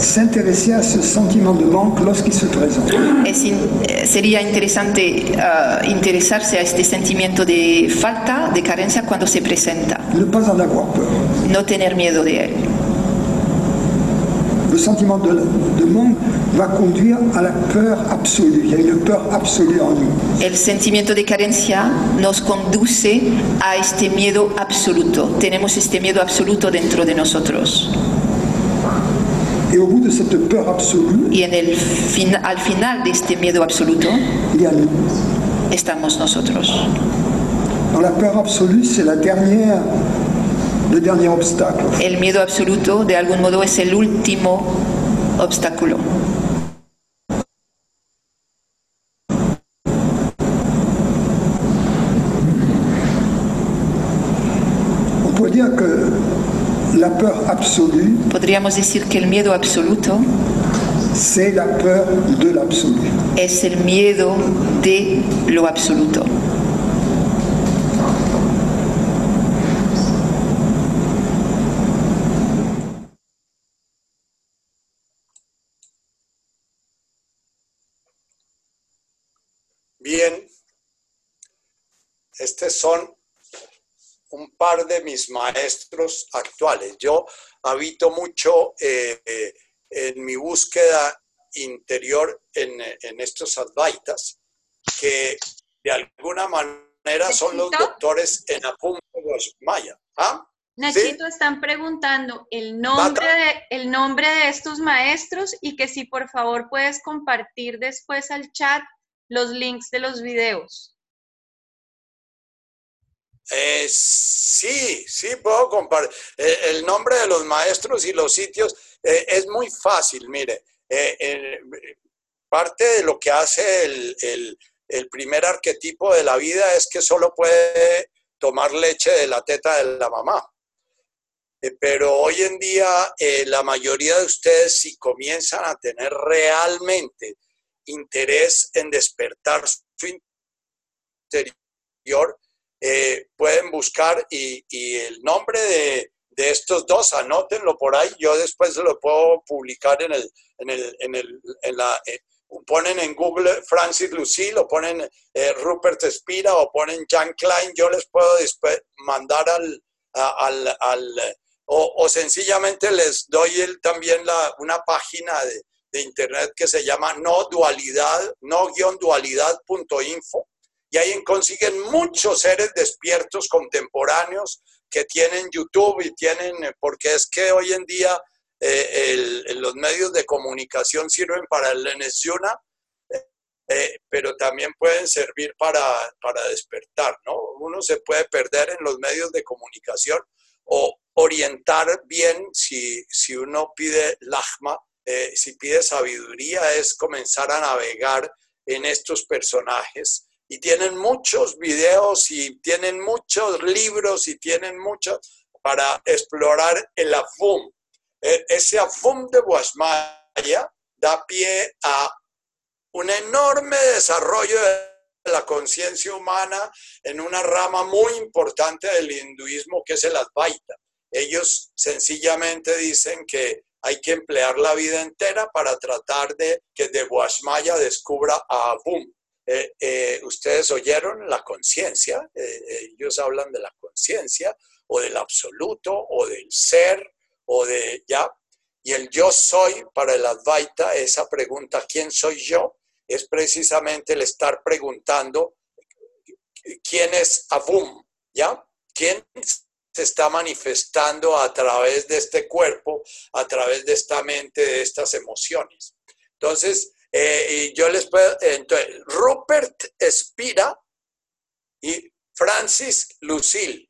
S'intéresser à ce sentiment de manque lorsqu'il se présente. Es in- eh, sería interesante ah, interesarse a este sentimiento de falta, de carencia cuando se presenta, Ne pas en avoir peur. no tener miedo de él. Le sentiment de, de manque va conduire à la peur absolue. Il y a une peur absolue en nous. El sentimiento de carencia nos conduce a este miedo absoluto. Tenemos este miedo absoluto dentro de nosotros. Et au bout de cette peur absolue, Y en el fin- al final de este miedo absoluto estamos nosotros. La peur absolue, c'est la dernière, le dernier obstacle. El miedo absoluto, de algún modo, es el último obstáculo. Absolue, Podríamos decir que el miedo absoluto c'est la peur de l'absolu. es el miedo de lo absoluto. Bien, estos son un par de mis maestros actuales. Yo habito mucho eh, eh, en mi búsqueda interior en, en estos advaitas, que de alguna manera son los doctores en Apum Maya. ¿Ah? Nachito, están preguntando el nombre, de, el nombre de estos maestros y que si por favor puedes compartir después al chat los links de los videos. Eh, sí, sí, puedo compartir. el nombre de los maestros y los sitios eh, es muy fácil, mire. Eh, eh, parte de lo que hace el, el, primer arquetipo de la vida es que solo puede tomar leche de la teta de la mamá. Eh, pero hoy en día eh, la mayoría de ustedes, si comienzan a tener realmente interés en despertar su interior, eh, pueden buscar y, el nombre de, de, estos dos, anótenlo por ahí, yo después lo puedo publicar en el, en el, en el, en la, eh, ponen en Google Francis Lucille o ponen eh, Rupert Spira o ponen Jan Klein, yo les puedo después mandar al, al, al o, o, sencillamente les doy el, también la, una página de, de, internet que se llama no dualidad, no-dualidad.info y ahí consiguen muchos seres despiertos contemporáneos que tienen YouTube y tienen, porque es que hoy en día eh, los medios de comunicación sirven para el Lenesyuna, eh, pero también pueden servir para, para despertar, ¿no? Uno se puede perder en los medios de comunicación o orientar bien si, si uno pide lagma, eh, si pide sabiduría, es comenzar a navegar en estos personajes y tienen muchos videos y tienen muchos libros y tienen muchos para explorar el AFUM. Ese AFUM de Guasmaya da pie a un enorme desarrollo de la conciencia humana en una rama muy importante del hinduismo que es el Advaita. Ellos sencillamente dicen que hay que emplear la vida entera para tratar de que de Boasmaya descubra a Abum. Eh, eh, ustedes oyeron la conciencia, eh, ellos hablan de la conciencia o del absoluto o del ser o de ya. Y el yo soy para el Advaita, esa pregunta, ¿quién soy yo? Es precisamente el estar preguntando, ¿quién es Abum? ¿Ya? ¿Quién se está manifestando a través de este cuerpo, a través de esta mente, de estas emociones. Entonces, eh, yo les puedo, entonces, Rupert Espira y Francis Lucille.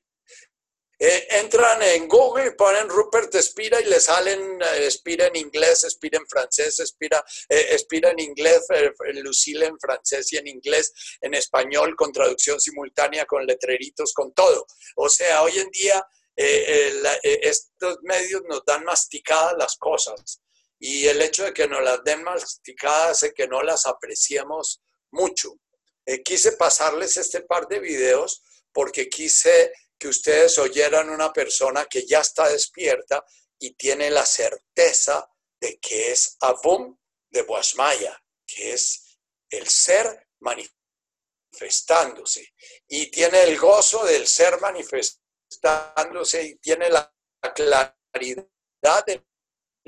Eh, entran en Google y ponen Rupert Espira y le salen eh, Espira en inglés, Espira en francés, Espira, en inglés, Lucille en francés y en inglés, en español, con traducción simultánea, con letreritos, con todo. O sea, hoy en día estos medios nos dan masticadas las cosas y el hecho de que nos las den masticadas hace que no las apreciemos mucho. Eh, quise pasarles este par de videos porque quise que ustedes oyeran una persona que ya está despierta y tiene la certeza de que es Abum de Boasmaya, que es el ser manifestándose. Y tiene el gozo del ser manifestándose y tiene la claridad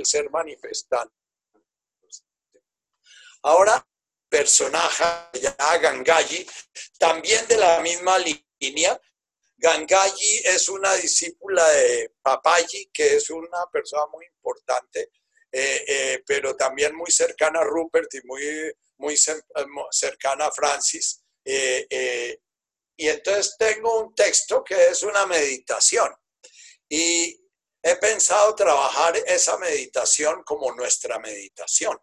del ser manifestando. Ahora, personaje ya Gangayi, también de la misma línea. Gangayi es una discípula de Papayi, que es una persona muy importante, eh, eh, pero también muy cercana a Rupert y muy, muy cercana a Francis. Eh, y entonces tengo un texto que es una meditación. Y he pensado trabajar esa meditación como nuestra meditación,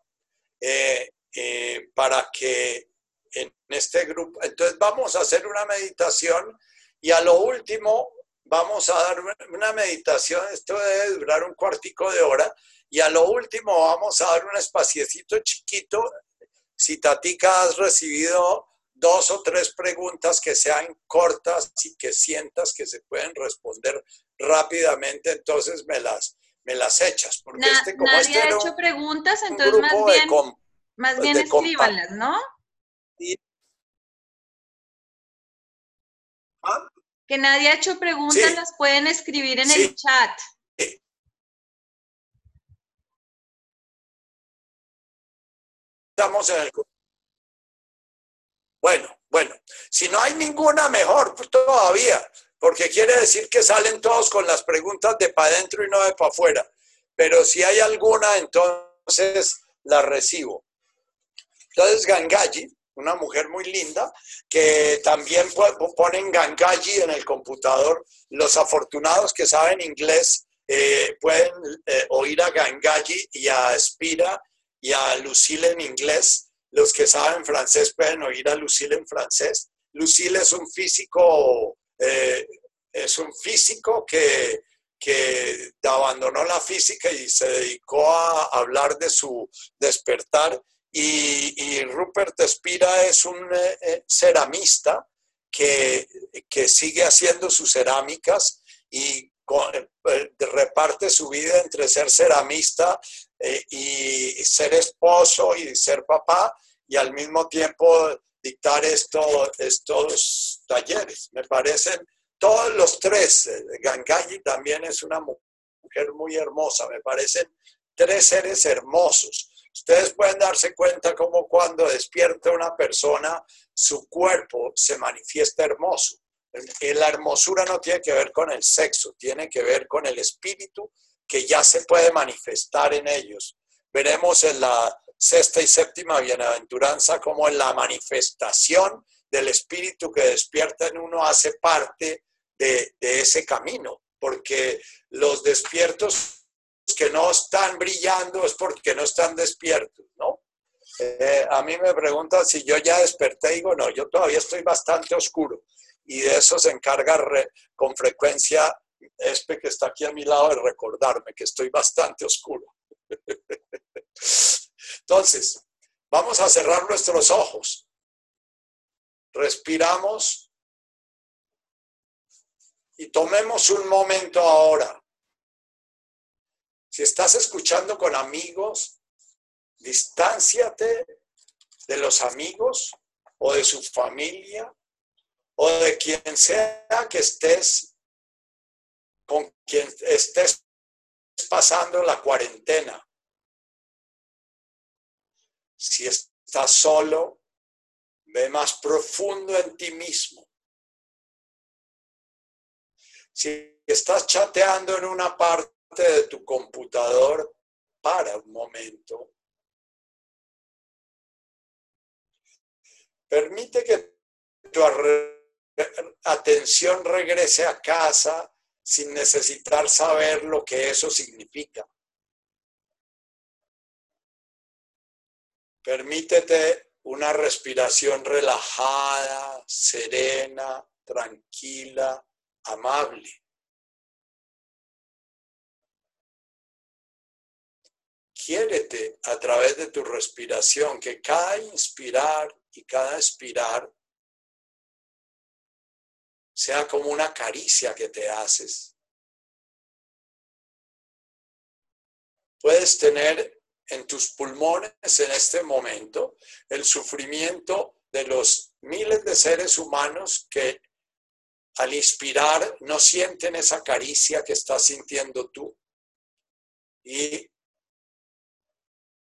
eh, eh, para que en este grupo, entonces vamos a hacer una meditación y a lo último vamos a dar una meditación, esto debe durar un cuartico de hora, y a lo último vamos a dar un espaciecito chiquito. Si Tatica has recibido dos o tres preguntas que sean cortas y que sientas que se pueden responder rápidamente, entonces me las, me las echas. Porque este, como nadie este ha hecho preguntas, entonces más bien, más bien escríbanlas, ¿no? ¿Ah? Que nadie ha hecho preguntas, las pueden escribir en el chat. Estamos en el bueno, bueno, si no hay ninguna, mejor todavía, porque quiere decir que salen todos con las preguntas de para adentro y no de para afuera. Pero si hay alguna, entonces la recibo. Entonces Gangaji, una mujer muy linda, que también ponen Gangaji en el computador. Los afortunados que saben inglés eh, pueden eh, oír a Gangaji y a Spira y a Lucille en inglés los que saben francés pueden oír a Lucille en francés. Lucille es un físico, eh, es un físico que, que abandonó la física y se dedicó a hablar de su despertar. Y, Rupert Espira es un eh, eh, ceramista que, que, sigue haciendo sus cerámicas y reparte su vida entre ser ceramista eh, y ser esposo y ser papá y al mismo tiempo dictar esto, estos talleres. Me parecen todos los tres. Eh, Gangayi también es una mujer muy hermosa. Me parecen tres seres hermosos. Ustedes pueden darse cuenta cómo cuando despierta una persona, su cuerpo se manifiesta hermoso. La hermosura no tiene que ver con el sexo, tiene que ver con el espíritu que ya se puede manifestar en ellos. Veremos en la sexta y séptima bienaventuranza como en la manifestación del espíritu que despierta en uno hace parte de, ese camino, porque los despiertos que no están brillando es porque no están despiertos, ¿no? Eh, a mí me preguntan si yo ya desperté, digo, no, yo todavía estoy bastante oscuro y de eso se encarga con frecuencia este que está aquí a mi lado de recordarme que estoy bastante oscuro. Entonces, vamos a cerrar nuestros ojos. respiramos y tomemos un momento ahora. Si estás escuchando con amigos, distánciate de los amigos o de su familia o de quien sea que estés, con quien estés pasando la cuarentena. Si estás solo, ve más profundo en ti mismo. Si estás chateando en una parte de tu computador, para un momento. Permite que tu atención regrese a casa sin necesitar saber lo que eso significa. Permítete una respiración relajada, serena, tranquila, amable. Quiérete a través de tu respiración, que cada inspirar y cada expirar sea como una caricia que te haces. Puedes tener en tus pulmones en este momento el sufrimiento de los miles de seres humanos que al inspirar no sienten esa caricia que estás sintiendo tú. Y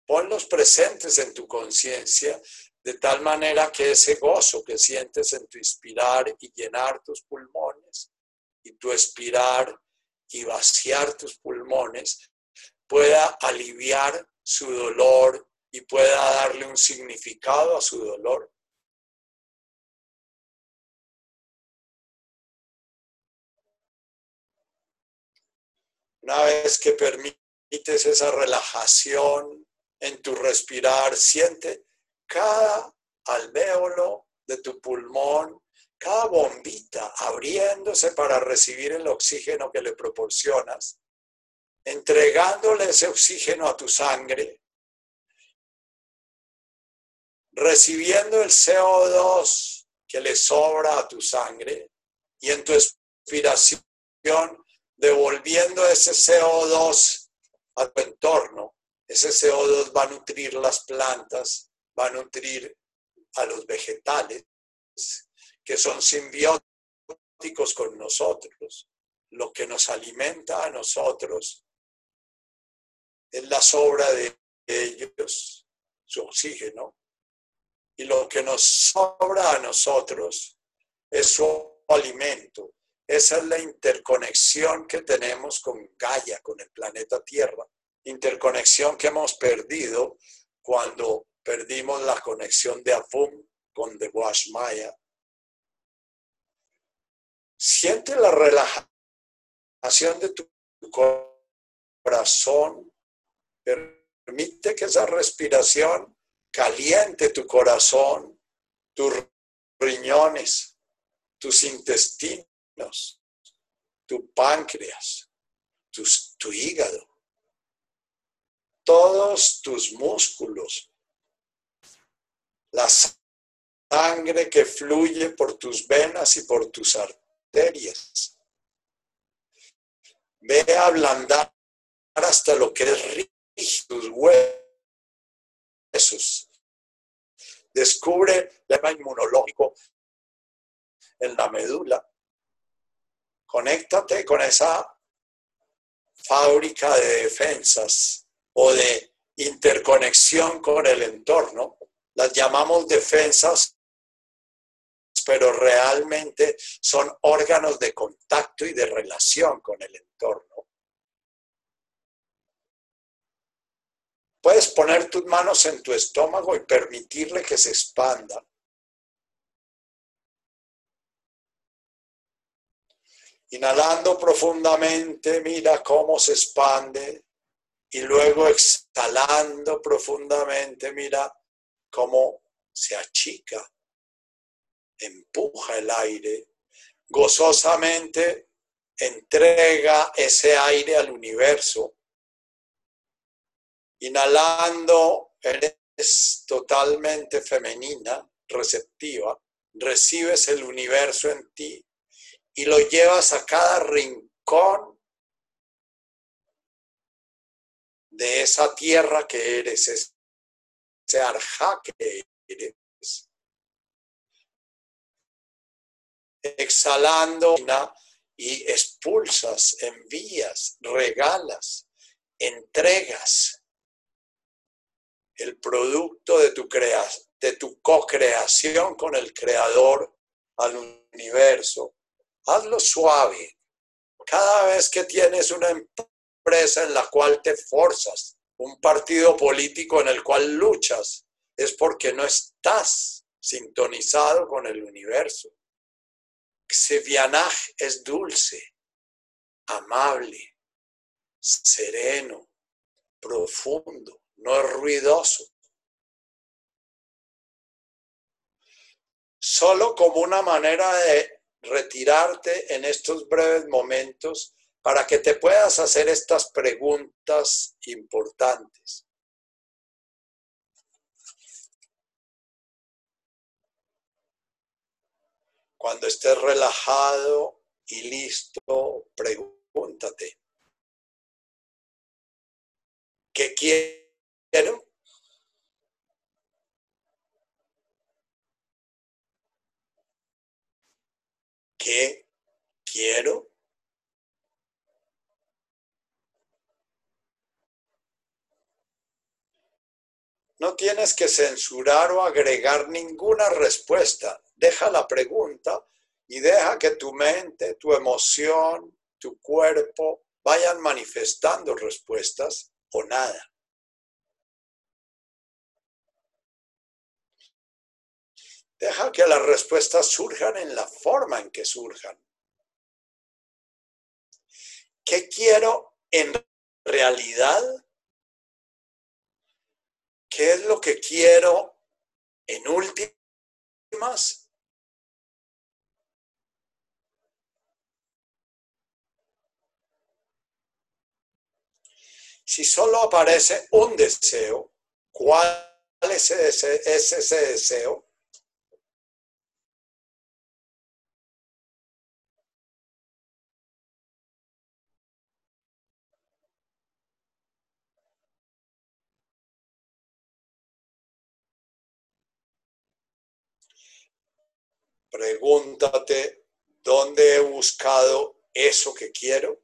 ponlos presentes en tu conciencia de tal manera que ese gozo que sientes en tu inspirar y llenar tus pulmones y tu expirar y vaciar tus pulmones pueda aliviar su dolor y pueda darle un significado a su dolor. Una vez que permites esa relajación en tu respirar, siente cada alvéolo de tu pulmón, cada bombita abriéndose para recibir el oxígeno que le proporcionas, entregándole ese oxígeno a tu sangre, recibiendo el CO2 que le sobra a tu sangre y en tu expiración devolviendo ese CO2 a tu entorno. Ese CO2 va a nutrir las plantas, va a nutrir a los vegetales que son simbióticos con nosotros. Lo que nos alimenta a nosotros es la sobra de ellos, su oxígeno. Y lo que nos sobra a nosotros es su alimento. Esa es la interconexión que tenemos con Gaia, con el planeta Tierra. Interconexión que hemos perdido cuando perdimos la conexión de Afum con The Maya. Siente la relajación de tu corazón. Permite que esa respiración caliente tu corazón, tus riñones, tus intestinos, tu páncreas, tu hígado, todos tus músculos, la sangre que fluye por tus venas y por tus arterias. Ve a ablandar hasta lo que es rígido, tus huesos. Descubre el tema inmunológico en la médula. Conéctate con esa fábrica de defensas o de interconexión con el entorno las llamamos defensas, pero realmente son órganos de contacto y de relación con el entorno. Puedes poner tus manos en tu estómago y permitirle que se expanda. Inhalando profundamente, mira cómo se expande. Y luego exhalando profundamente, mira cómo se achica, empuja el aire, gozosamente entrega ese aire al universo. Inhalando, eres totalmente femenina, receptiva, recibes el universo en ti y lo llevas a cada rincón de esa tierra que eres, ese arja que eres. Exhalando y expulsas, envías, regalas, entregas el producto de tu, de tu co-creación con el creador al universo. Hazlo suave. Cada vez que tienes una empresa en la cual te forzas, un partido político en el cual luchas, es porque no estás sintonizado con el universo. Xevianaj es dulce, amable, sereno, profundo, no es ruidoso. Solo como una manera de retirarte en estos breves momentos para que te puedas hacer estas preguntas importantes. Cuando estés relajado y listo, pregúntate, ¿qué quiero? ¿Qué quiero? No tienes que censurar o agregar ninguna respuesta. Deja la pregunta y deja que tu mente, tu emoción, tu cuerpo vayan manifestando respuestas o nada. Deja que las respuestas surjan en la forma en que surjan. ¿Qué quiero en realidad? ¿Qué es lo que quiero en últimas? Si solo aparece un deseo, ¿cuál es ese, deseo? Pregúntate, ¿dónde he buscado eso que quiero?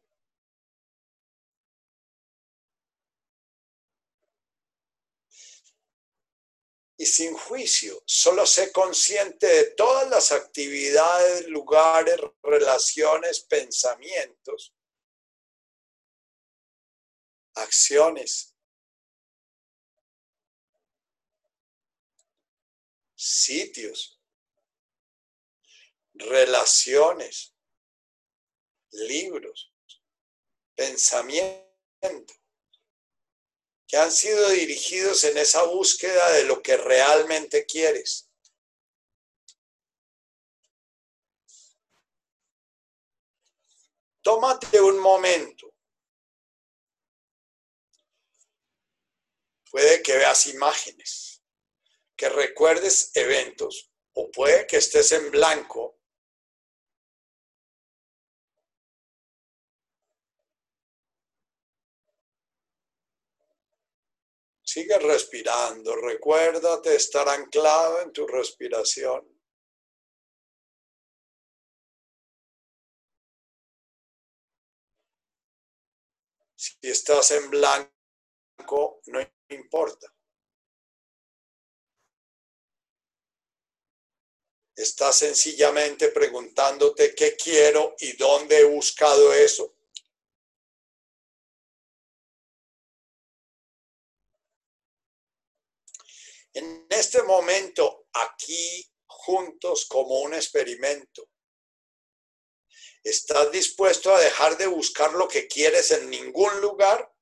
Y sin juicio, solo sé consciente de todas las actividades, lugares, relaciones, pensamientos, acciones, sitios relaciones, libros, pensamiento, que han sido dirigidos en esa búsqueda de lo que realmente quieres. Tómate un momento. Puede que veas imágenes, que recuerdes eventos, o puede que estés en blanco Sigue respirando. Recuérdate estar anclado en tu respiración. Si estás en blanco, no importa. Estás sencillamente preguntándote qué quiero y dónde he buscado eso. En este momento, aquí juntos como un experimento, ¿estás dispuesto a dejar de buscar lo que quieres en ningún lugar?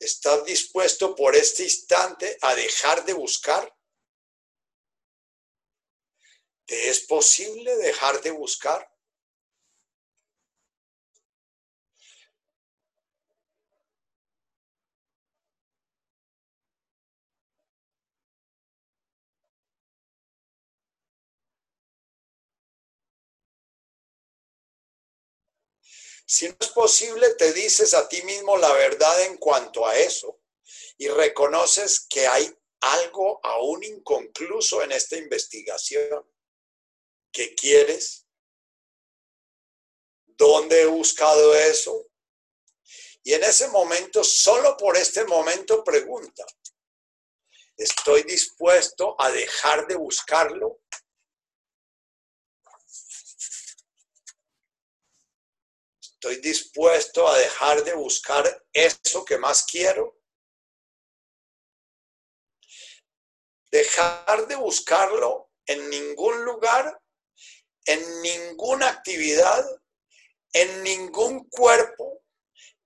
¿Estás dispuesto por este instante a dejar de buscar? ¿Te es posible dejar de buscar? Si no es posible, te dices a ti mismo la verdad en cuanto a eso y reconoces que hay algo aún inconcluso en esta investigación. ¿Qué quieres? ¿Dónde he buscado eso? Y en ese momento, solo por este momento, pregunta, ¿estoy dispuesto a dejar de buscarlo? ¿Estoy dispuesto a dejar de buscar eso que más quiero? Dejar de buscarlo en ningún lugar, en ninguna actividad, en ningún cuerpo,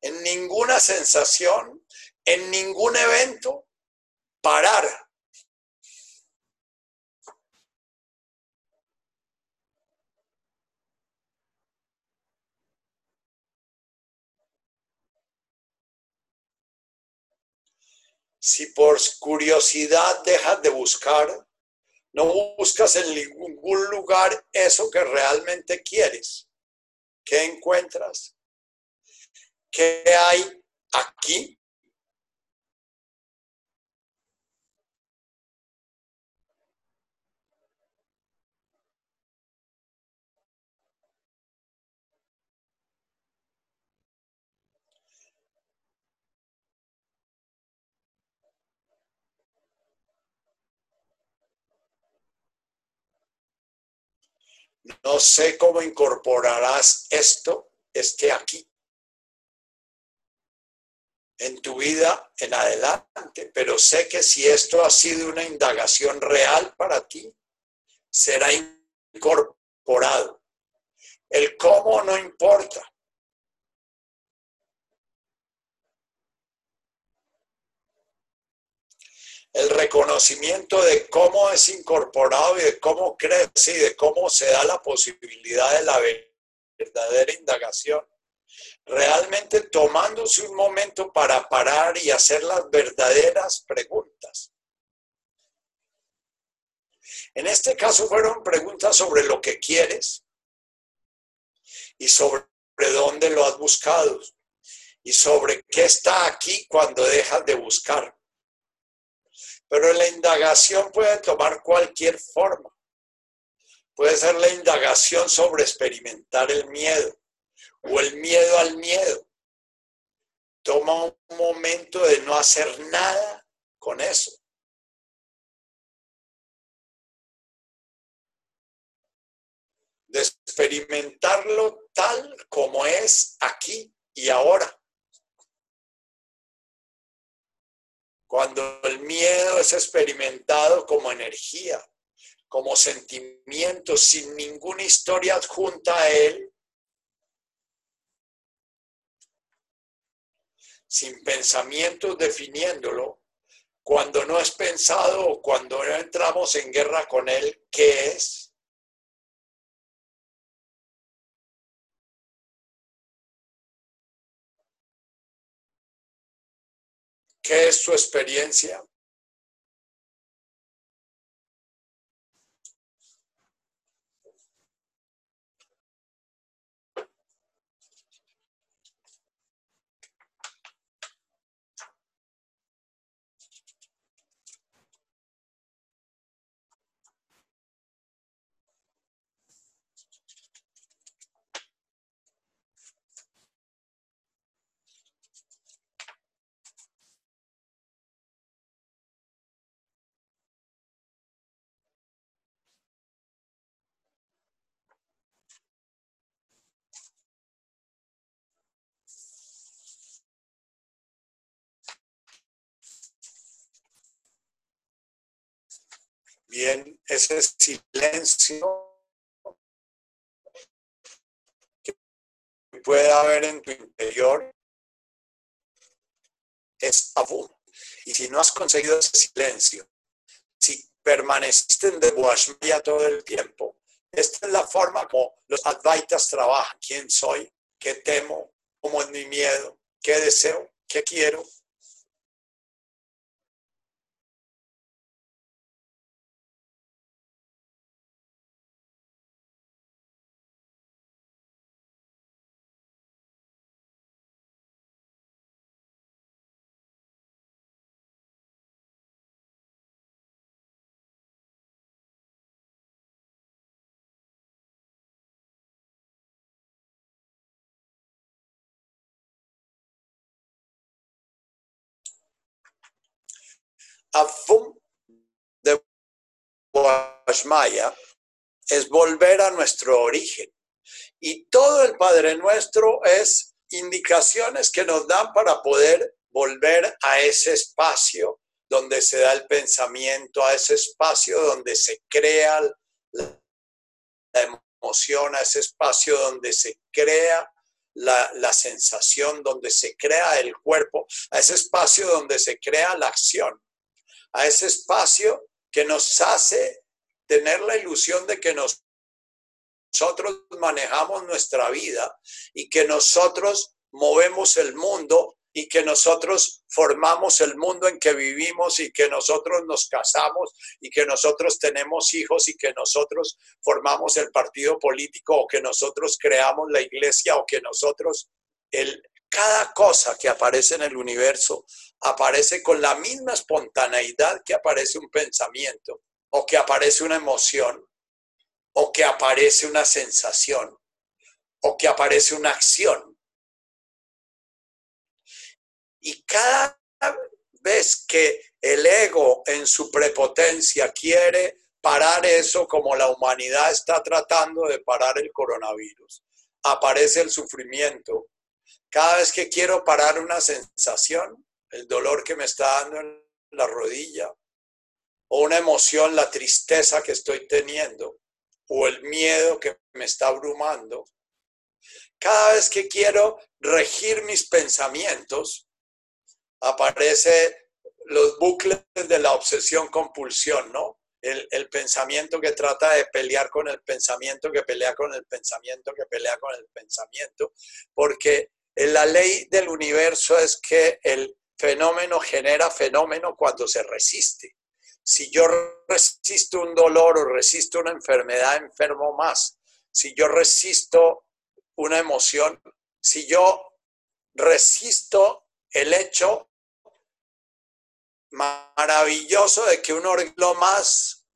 en ninguna sensación, en ningún evento, parar. Si por curiosidad dejas de buscar, no buscas en ningún lugar eso que realmente quieres. ¿Qué encuentras? ¿Qué hay aquí? No sé cómo incorporarás esto, este aquí, en tu vida en adelante, pero sé que si esto ha sido una indagación real para ti, será incorporado. El cómo no importa. El reconocimiento de cómo es incorporado y de cómo crece y de cómo se da la posibilidad de la verdadera indagación. Realmente tomándose un momento para parar y hacer las verdaderas preguntas. En este caso fueron preguntas sobre lo que quieres y sobre dónde lo has buscado y sobre qué está aquí cuando dejas de buscar. Pero la indagación puede tomar cualquier forma. Puede ser la indagación sobre experimentar el miedo o el miedo al miedo. Toma un momento de no hacer nada con eso. De experimentarlo tal como es aquí y ahora. Cuando el miedo es experimentado como energía, como sentimiento, sin ninguna historia adjunta a él, sin pensamientos definiéndolo, cuando no es pensado cuando no entramos en guerra con él, ¿qué es? ¿Qué es su experiencia? Bien, ese silencio que puede haber en tu interior es abum. Y si no has conseguido ese silencio, si permaneciste en Debuashmaya todo el tiempo, esta es la forma como los Advaitas trabajan. ¿Quién soy? ¿Qué temo? ¿Cómo es mi miedo? ¿Qué deseo? ¿Qué quiero? Avum de Washmaya es volver a nuestro origen. Y todo el Padre Nuestro es indicaciones que nos dan para poder volver a ese espacio donde se da el pensamiento, a ese espacio donde se crea la emoción, a ese espacio donde se crea la, la, sensación, donde se crea el cuerpo, a ese espacio donde se crea la acción, a ese espacio que nos hace tener la ilusión de que nosotros manejamos nuestra vida y que nosotros movemos el mundo y que nosotros formamos el mundo en que vivimos y que nosotros nos casamos y que nosotros tenemos hijos y que nosotros formamos el partido político o que nosotros creamos la iglesia o que nosotros, el, cada cosa que aparece en el universo aparece con la misma espontaneidad que aparece un pensamiento o que aparece una emoción o que aparece una sensación o que aparece una acción y cada vez que el ego en su prepotencia quiere parar eso como la humanidad está tratando de parar el coronavirus, aparece el sufrimiento. Cada vez que quiero parar una sensación, el dolor que me está dando en la rodilla, o una emoción, la tristeza que estoy teniendo, o el miedo que me está abrumando, cada vez que quiero regir mis pensamientos, aparece los bucles de la obsesión compulsión, ¿no? El, pensamiento que trata de pelear con el pensamiento, que pelea con el pensamiento, que pelea con el pensamiento, porque la ley del universo es que el fenómeno genera fenómeno cuando se resiste. Si yo resisto un dolor o resisto una enfermedad, enfermo más. Si yo resisto una emoción, si yo resisto el hecho maravilloso de que uno lo más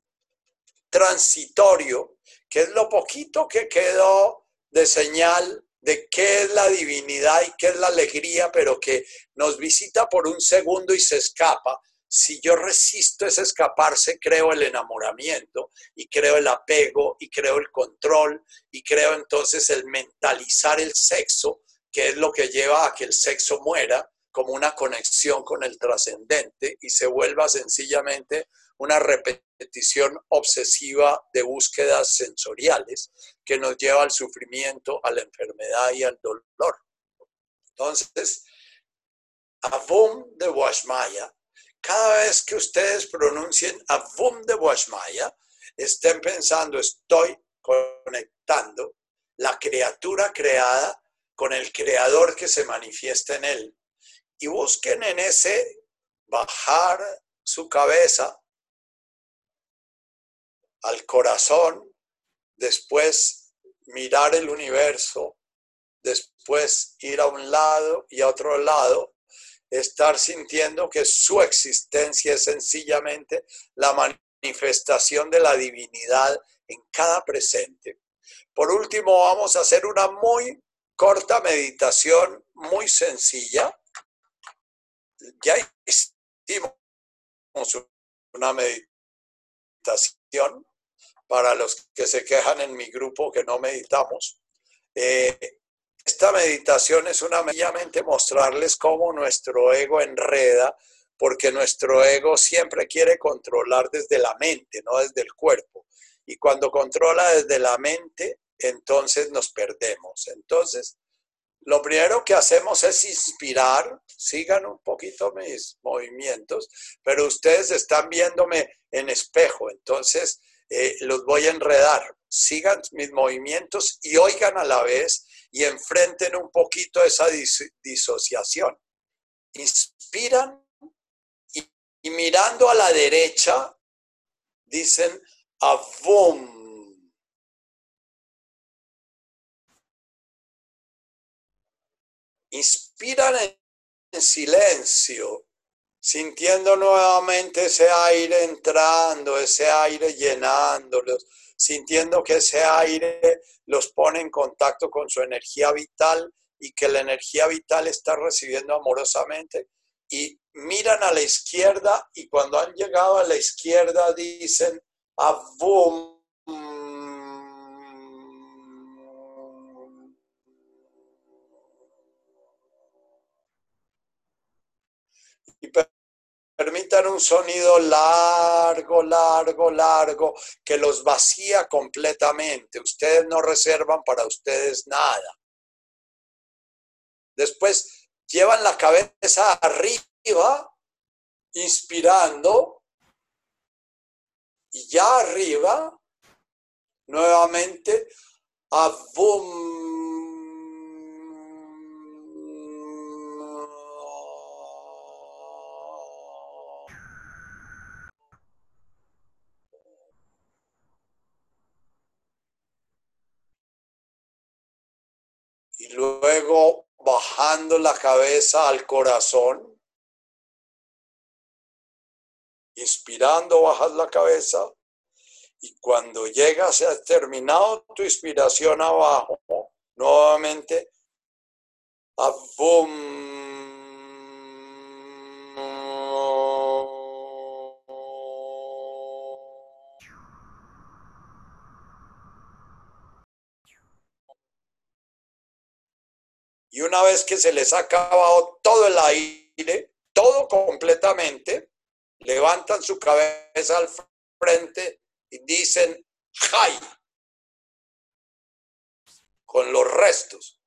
transitorio, que es lo poquito que quedó de señal de qué es la divinidad y qué es la alegría, pero que nos visita por un segundo y se escapa. Si yo resisto ese escaparse, creo el enamoramiento y creo el apego y creo el control y creo entonces el mentalizar el sexo, que es lo que lleva a que el sexo muera como una conexión con el trascendente y se vuelva sencillamente una repetición obsesiva de búsquedas sensoriales que nos lleva al sufrimiento, a la enfermedad y al dolor. Entonces, Avum de Washmaya, cada vez que ustedes pronuncien Avum de Washmaya, estén pensando, estoy conectando la criatura creada con el creador que se manifiesta en él y busquen en ese bajar su cabeza al corazón, después mirar el universo, después ir a un lado y a otro lado, estar sintiendo que su existencia es sencillamente la manifestación de la divinidad en cada presente. Por último, vamos a hacer una muy corta meditación, muy sencilla, ya hicimos una meditación para los que se quejan en mi grupo que no meditamos. Eh, esta meditación es una mediamente mostrarles cómo nuestro ego enreda, porque nuestro ego siempre quiere controlar desde la mente, no desde el cuerpo. Y cuando controla desde la mente, entonces nos perdemos. Entonces, lo primero que hacemos es inspirar, sigan un poquito mis movimientos, pero ustedes están viéndome en espejo, entonces eh, los voy a enredar. Sigan mis movimientos y oigan a la vez y enfrenten un poquito esa disociación. Inspiran y, mirando a la derecha dicen avum inspiran en silencio, sintiendo nuevamente ese aire entrando, ese aire llenándolos, sintiendo que ese aire los pone en contacto con su energía vital y que la energía vital está recibiendo amorosamente y miran a la izquierda y cuando han llegado a la izquierda dicen Avum. Y permitan un sonido largo, largo, largo, que los vacía completamente. Ustedes no reservan para ustedes nada. Después llevan la cabeza arriba, inspirando, y ya arriba, nuevamente, boom. La cabeza al corazón. Inspirando, bajas la cabeza. Y cuando llegas, has terminado tu inspiración abajo, nuevamente, a Y una vez que se les ha acabado todo el aire, todo completamente, levantan su cabeza al frente y dicen, ¡Jai! Con los restos.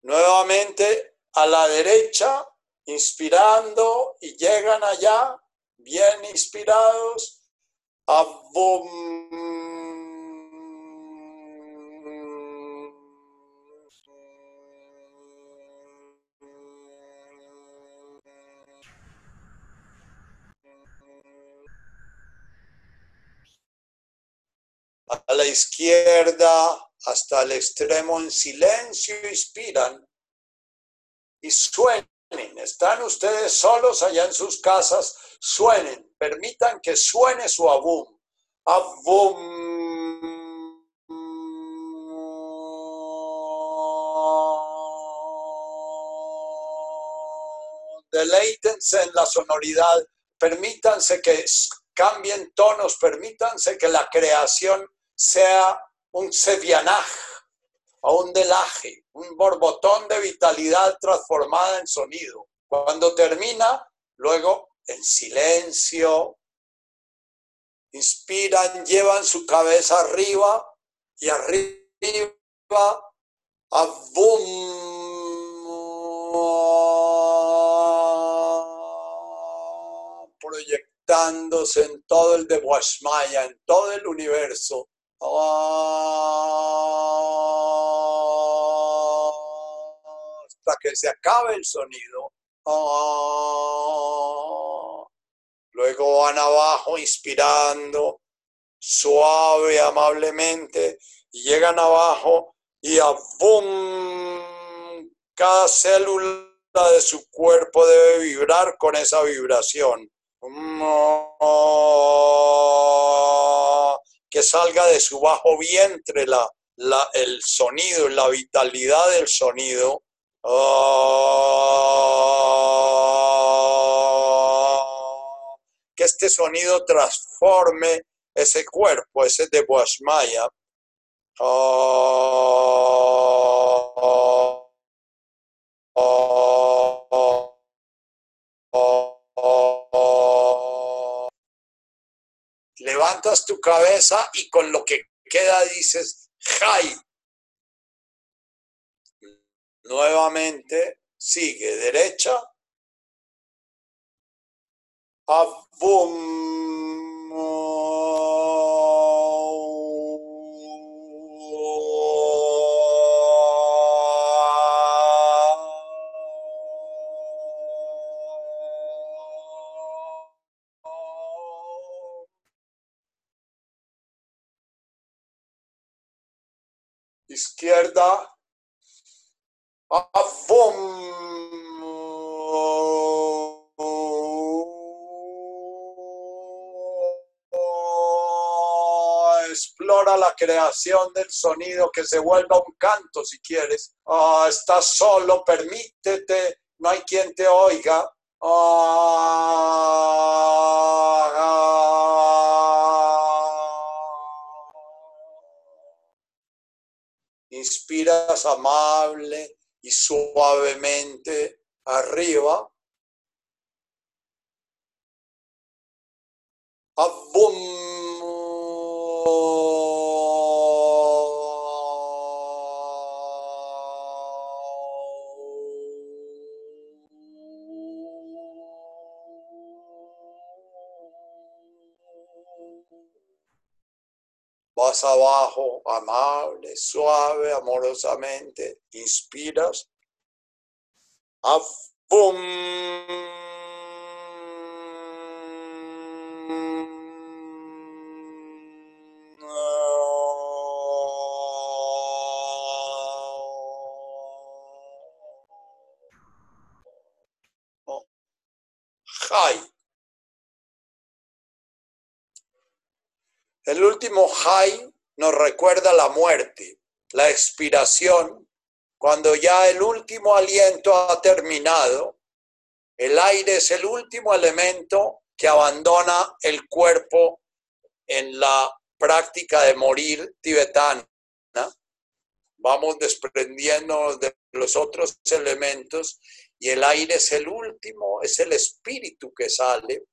Nuevamente a la derecha, inspirando y llegan allá, bien inspirados, a izquierda hasta el extremo en silencio inspiran y suenen. Están ustedes solos allá en sus casas, suenen, permitan que suene su abum. Abum. Deleítense en la sonoridad, permítanse que cambien tonos, permítanse que la creación sea un sevianaj o un delaje, un borbotón de vitalidad transformada en sonido. Cuando termina, luego en silencio, inspiran, llevan su cabeza arriba y arriba, a proyectándose en todo el de Washmaya, en todo el universo, hasta que se acabe el sonido. Luego van abajo inspirando suave, amablemente, y llegan abajo y a boom, cada célula de su cuerpo debe vibrar con esa vibración que salga de su bajo vientre la, el sonido, la vitalidad del sonido. que este sonido transforme ese cuerpo, ese de Boasmaya. Tu cabeza y con lo que queda dices, ¡Jai! Nuevamente sigue derecha. Izquierda, explode explora la creación del sonido que se vuelva un canto si quieres. Ah, estás solo, permítete, no hay quien te oiga. Inspiras amable y suavemente arriba. Abajo, amable, suave, amorosamente, inspiras. Avum. Jai nos recuerda la muerte, la expiración, cuando ya el último aliento ha terminado. El aire es el último elemento que abandona el cuerpo en la práctica de morir tibetana. Vamos desprendiéndonos de los otros elementos y el aire es el último, es el espíritu que sale,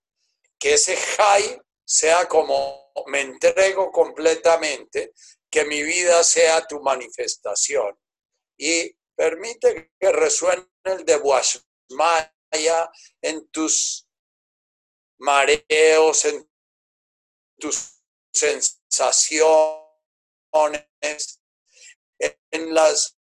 que ese Jai sea como me entrego completamente, que mi vida sea tu manifestación. Y permite que resuene el de Washmaya en tus mareos, en tus sensaciones, en las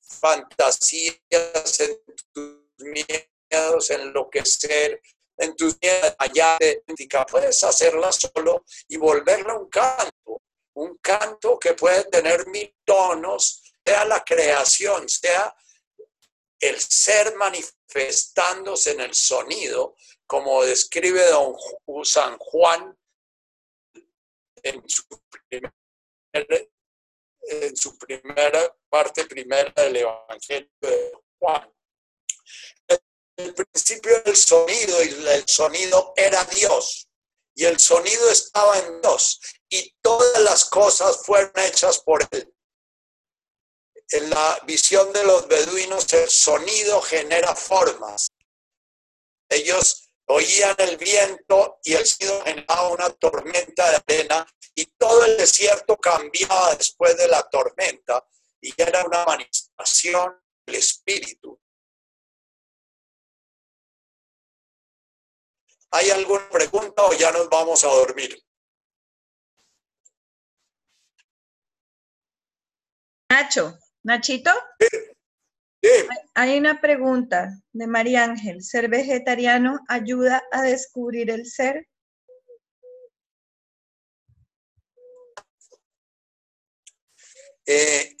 fantasías, en tus miedos, enloquecer, en tus allá de puedes hacerla solo y volverla un canto, un canto que puede tener mil tonos, sea la creación, sea el ser manifestándose en el sonido, como describe don San Juan en su, en su primera parte primera del Evangelio de Juan el principio del sonido y el sonido era Dios y el sonido estaba en Dios y todas las cosas fueron hechas por él. En la visión de los beduinos el sonido genera formas. Ellos oían el viento y el sonido generaba una tormenta de arena y todo el desierto cambiaba después de la tormenta y era una manifestación del espíritu. ¿Hay alguna pregunta o ya nos vamos a dormir? Nacho, Nachito. Sí. Hay una pregunta de María Ángel. ¿Ser vegetariano ayuda a descubrir el ser? Eh,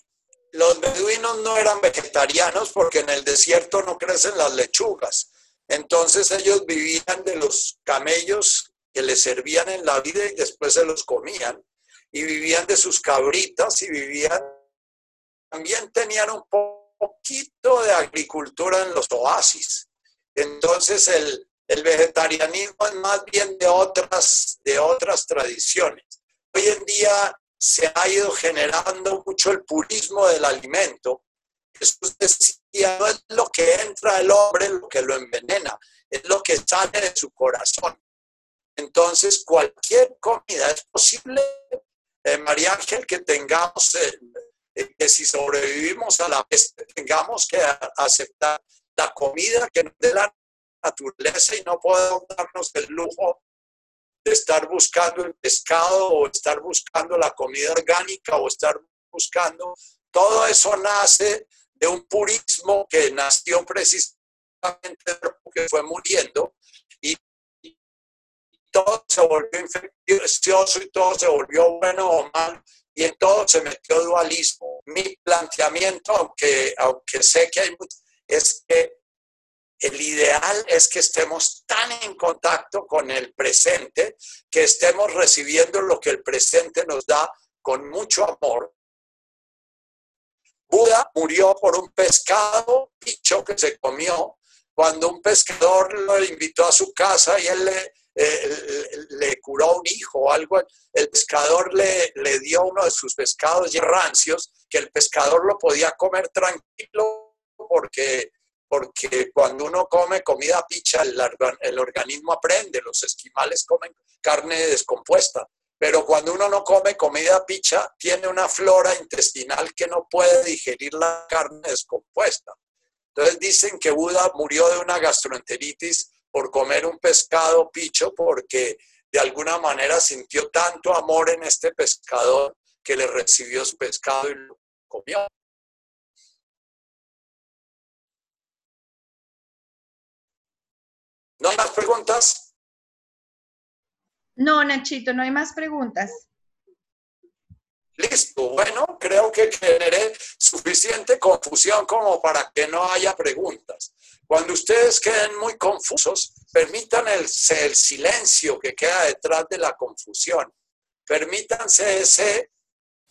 los beduinos no eran vegetarianos porque en el desierto no crecen las lechugas. Entonces ellos vivían de los camellos que les servían en la vida y después se los comían. Y vivían de sus cabritas y vivían, también tenían un poquito de agricultura en los oasis. Entonces el, vegetarianismo es más bien de otras, de otras tradiciones. Hoy en día se ha ido generando mucho el purismo del alimento Jesús decía, no es lo que entra el hombre lo que lo envenena, es lo que sale de su corazón. Entonces, cualquier comida es posible, eh, María Ángel, que tengamos, eh, eh, que si sobrevivimos a la peste, tengamos que aceptar la comida que nos dé la naturaleza y no podemos darnos el lujo de estar buscando el pescado o estar buscando la comida orgánica o estar buscando. Todo eso nace de un purismo que nació precisamente porque fue muriendo y todo se volvió infeccioso y todo se volvió bueno o mal y en todo se metió dualismo. Mi planteamiento, aunque, aunque sé que hay es que el ideal es que estemos tan en contacto con el presente que estemos recibiendo lo que el presente nos da con mucho amor. Buda murió por un pescado picho que se comió. Cuando un pescador lo invitó a su casa y él le, eh, curó un hijo o algo, el pescador le, le dio uno de sus pescados ya rancios que el pescador lo podía comer tranquilo porque porque cuando uno come comida picha, el, organismo aprende, los esquimales comen carne descompuesta, pero cuando uno no come comida picha, tiene una flora intestinal que no puede digerir la carne descompuesta. Entonces dicen que Buda murió de una gastroenteritis por comer un pescado picho porque de alguna manera sintió tanto amor en este pescador que le recibió su pescado y lo comió. ¿No hay más preguntas? No, Nachito, no hay más preguntas. Listo, bueno, creo que generé suficiente confusión como para que no haya preguntas. Cuando ustedes queden muy confusos, permitan el, silencio que queda detrás de la confusión. Permítanse ese,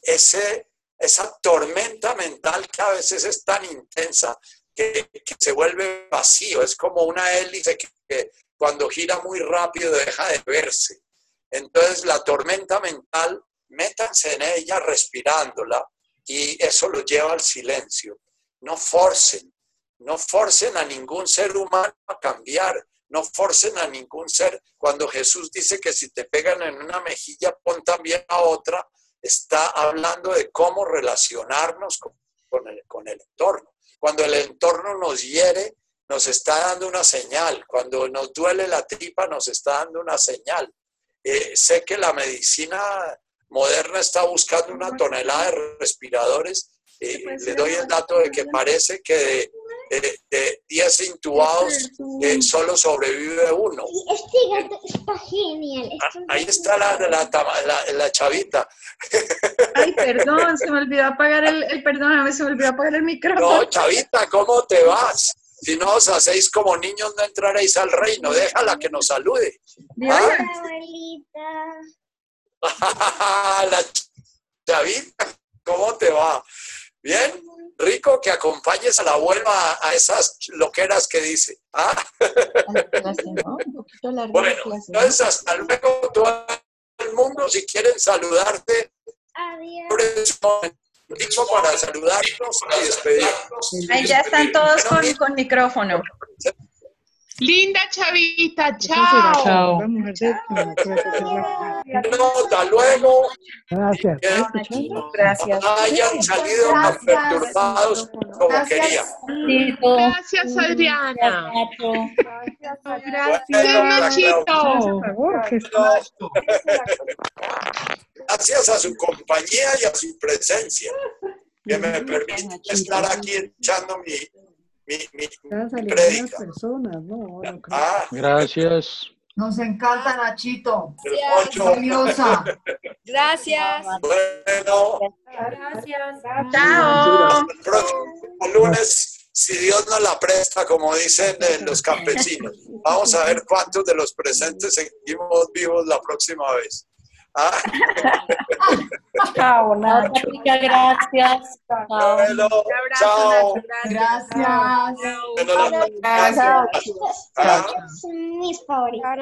ese, esa tormenta mental que a veces es tan intensa que, se vuelve vacío, es como una hélice que, cuando gira muy rápido deja de verse. Entonces la tormenta mental, métanse en ella respirándola y eso lo lleva al silencio. No forcen, no forcen a ningún ser humano a cambiar, no forcen a ningún ser. Cuando Jesús dice que si te pegan en una mejilla, pon también a otra, está hablando de cómo relacionarnos con el, con el entorno. Cuando el entorno nos hiere, nos está dando una señal. Cuando nos duele la tripa, nos está dando una señal. Eh, sé que la medicina moderna está buscando una tonelada de respiradores. Eh, le doy el dato de que parece que de, 10 intubados eh, solo sobrevive uno. Este gato está genial. Ah, ahí está la, la, la, chavita. Ay, perdón, se me olvidó apagar el, el perdóname, se me olvidó apagar el micrófono. No, chavita, ¿cómo te vas? Si no os hacéis como niños, no entraréis al reino. Déjala que nos salude. ¿Ah? Abuelita. la chavita, ¿cómo te va? ¿Bien? rico que acompañes a la abuela a esas loqueras que dice. ¿Ah? bueno, entonces hasta luego todo el mundo, si quieren saludarte. Adiós. Para saludarnos y despedirnos. Ahí ya están todos con, con micrófono. Linda chavita, chao. Chao. hasta luego. Gracias. Gracias. Hayan salido tan perturbados como querían. Gracias, Adriana. Gracias. Gracias a su compañía y a su presencia, que me permite estar aquí echando mi mi, mi, personas, ¿no? Ah, Gracias. Nos encanta Nachito. Gracias. Gracias. Bueno. Gracias. Chao. El próximo lunes, si Dios nos la presta, como dicen los campesinos. Vamos a ver cuántos de los presentes seguimos vivos la próxima vez. Chao, Nacho. Gracias. Chao. chao. Gracias. Gracias. Mis favoritos.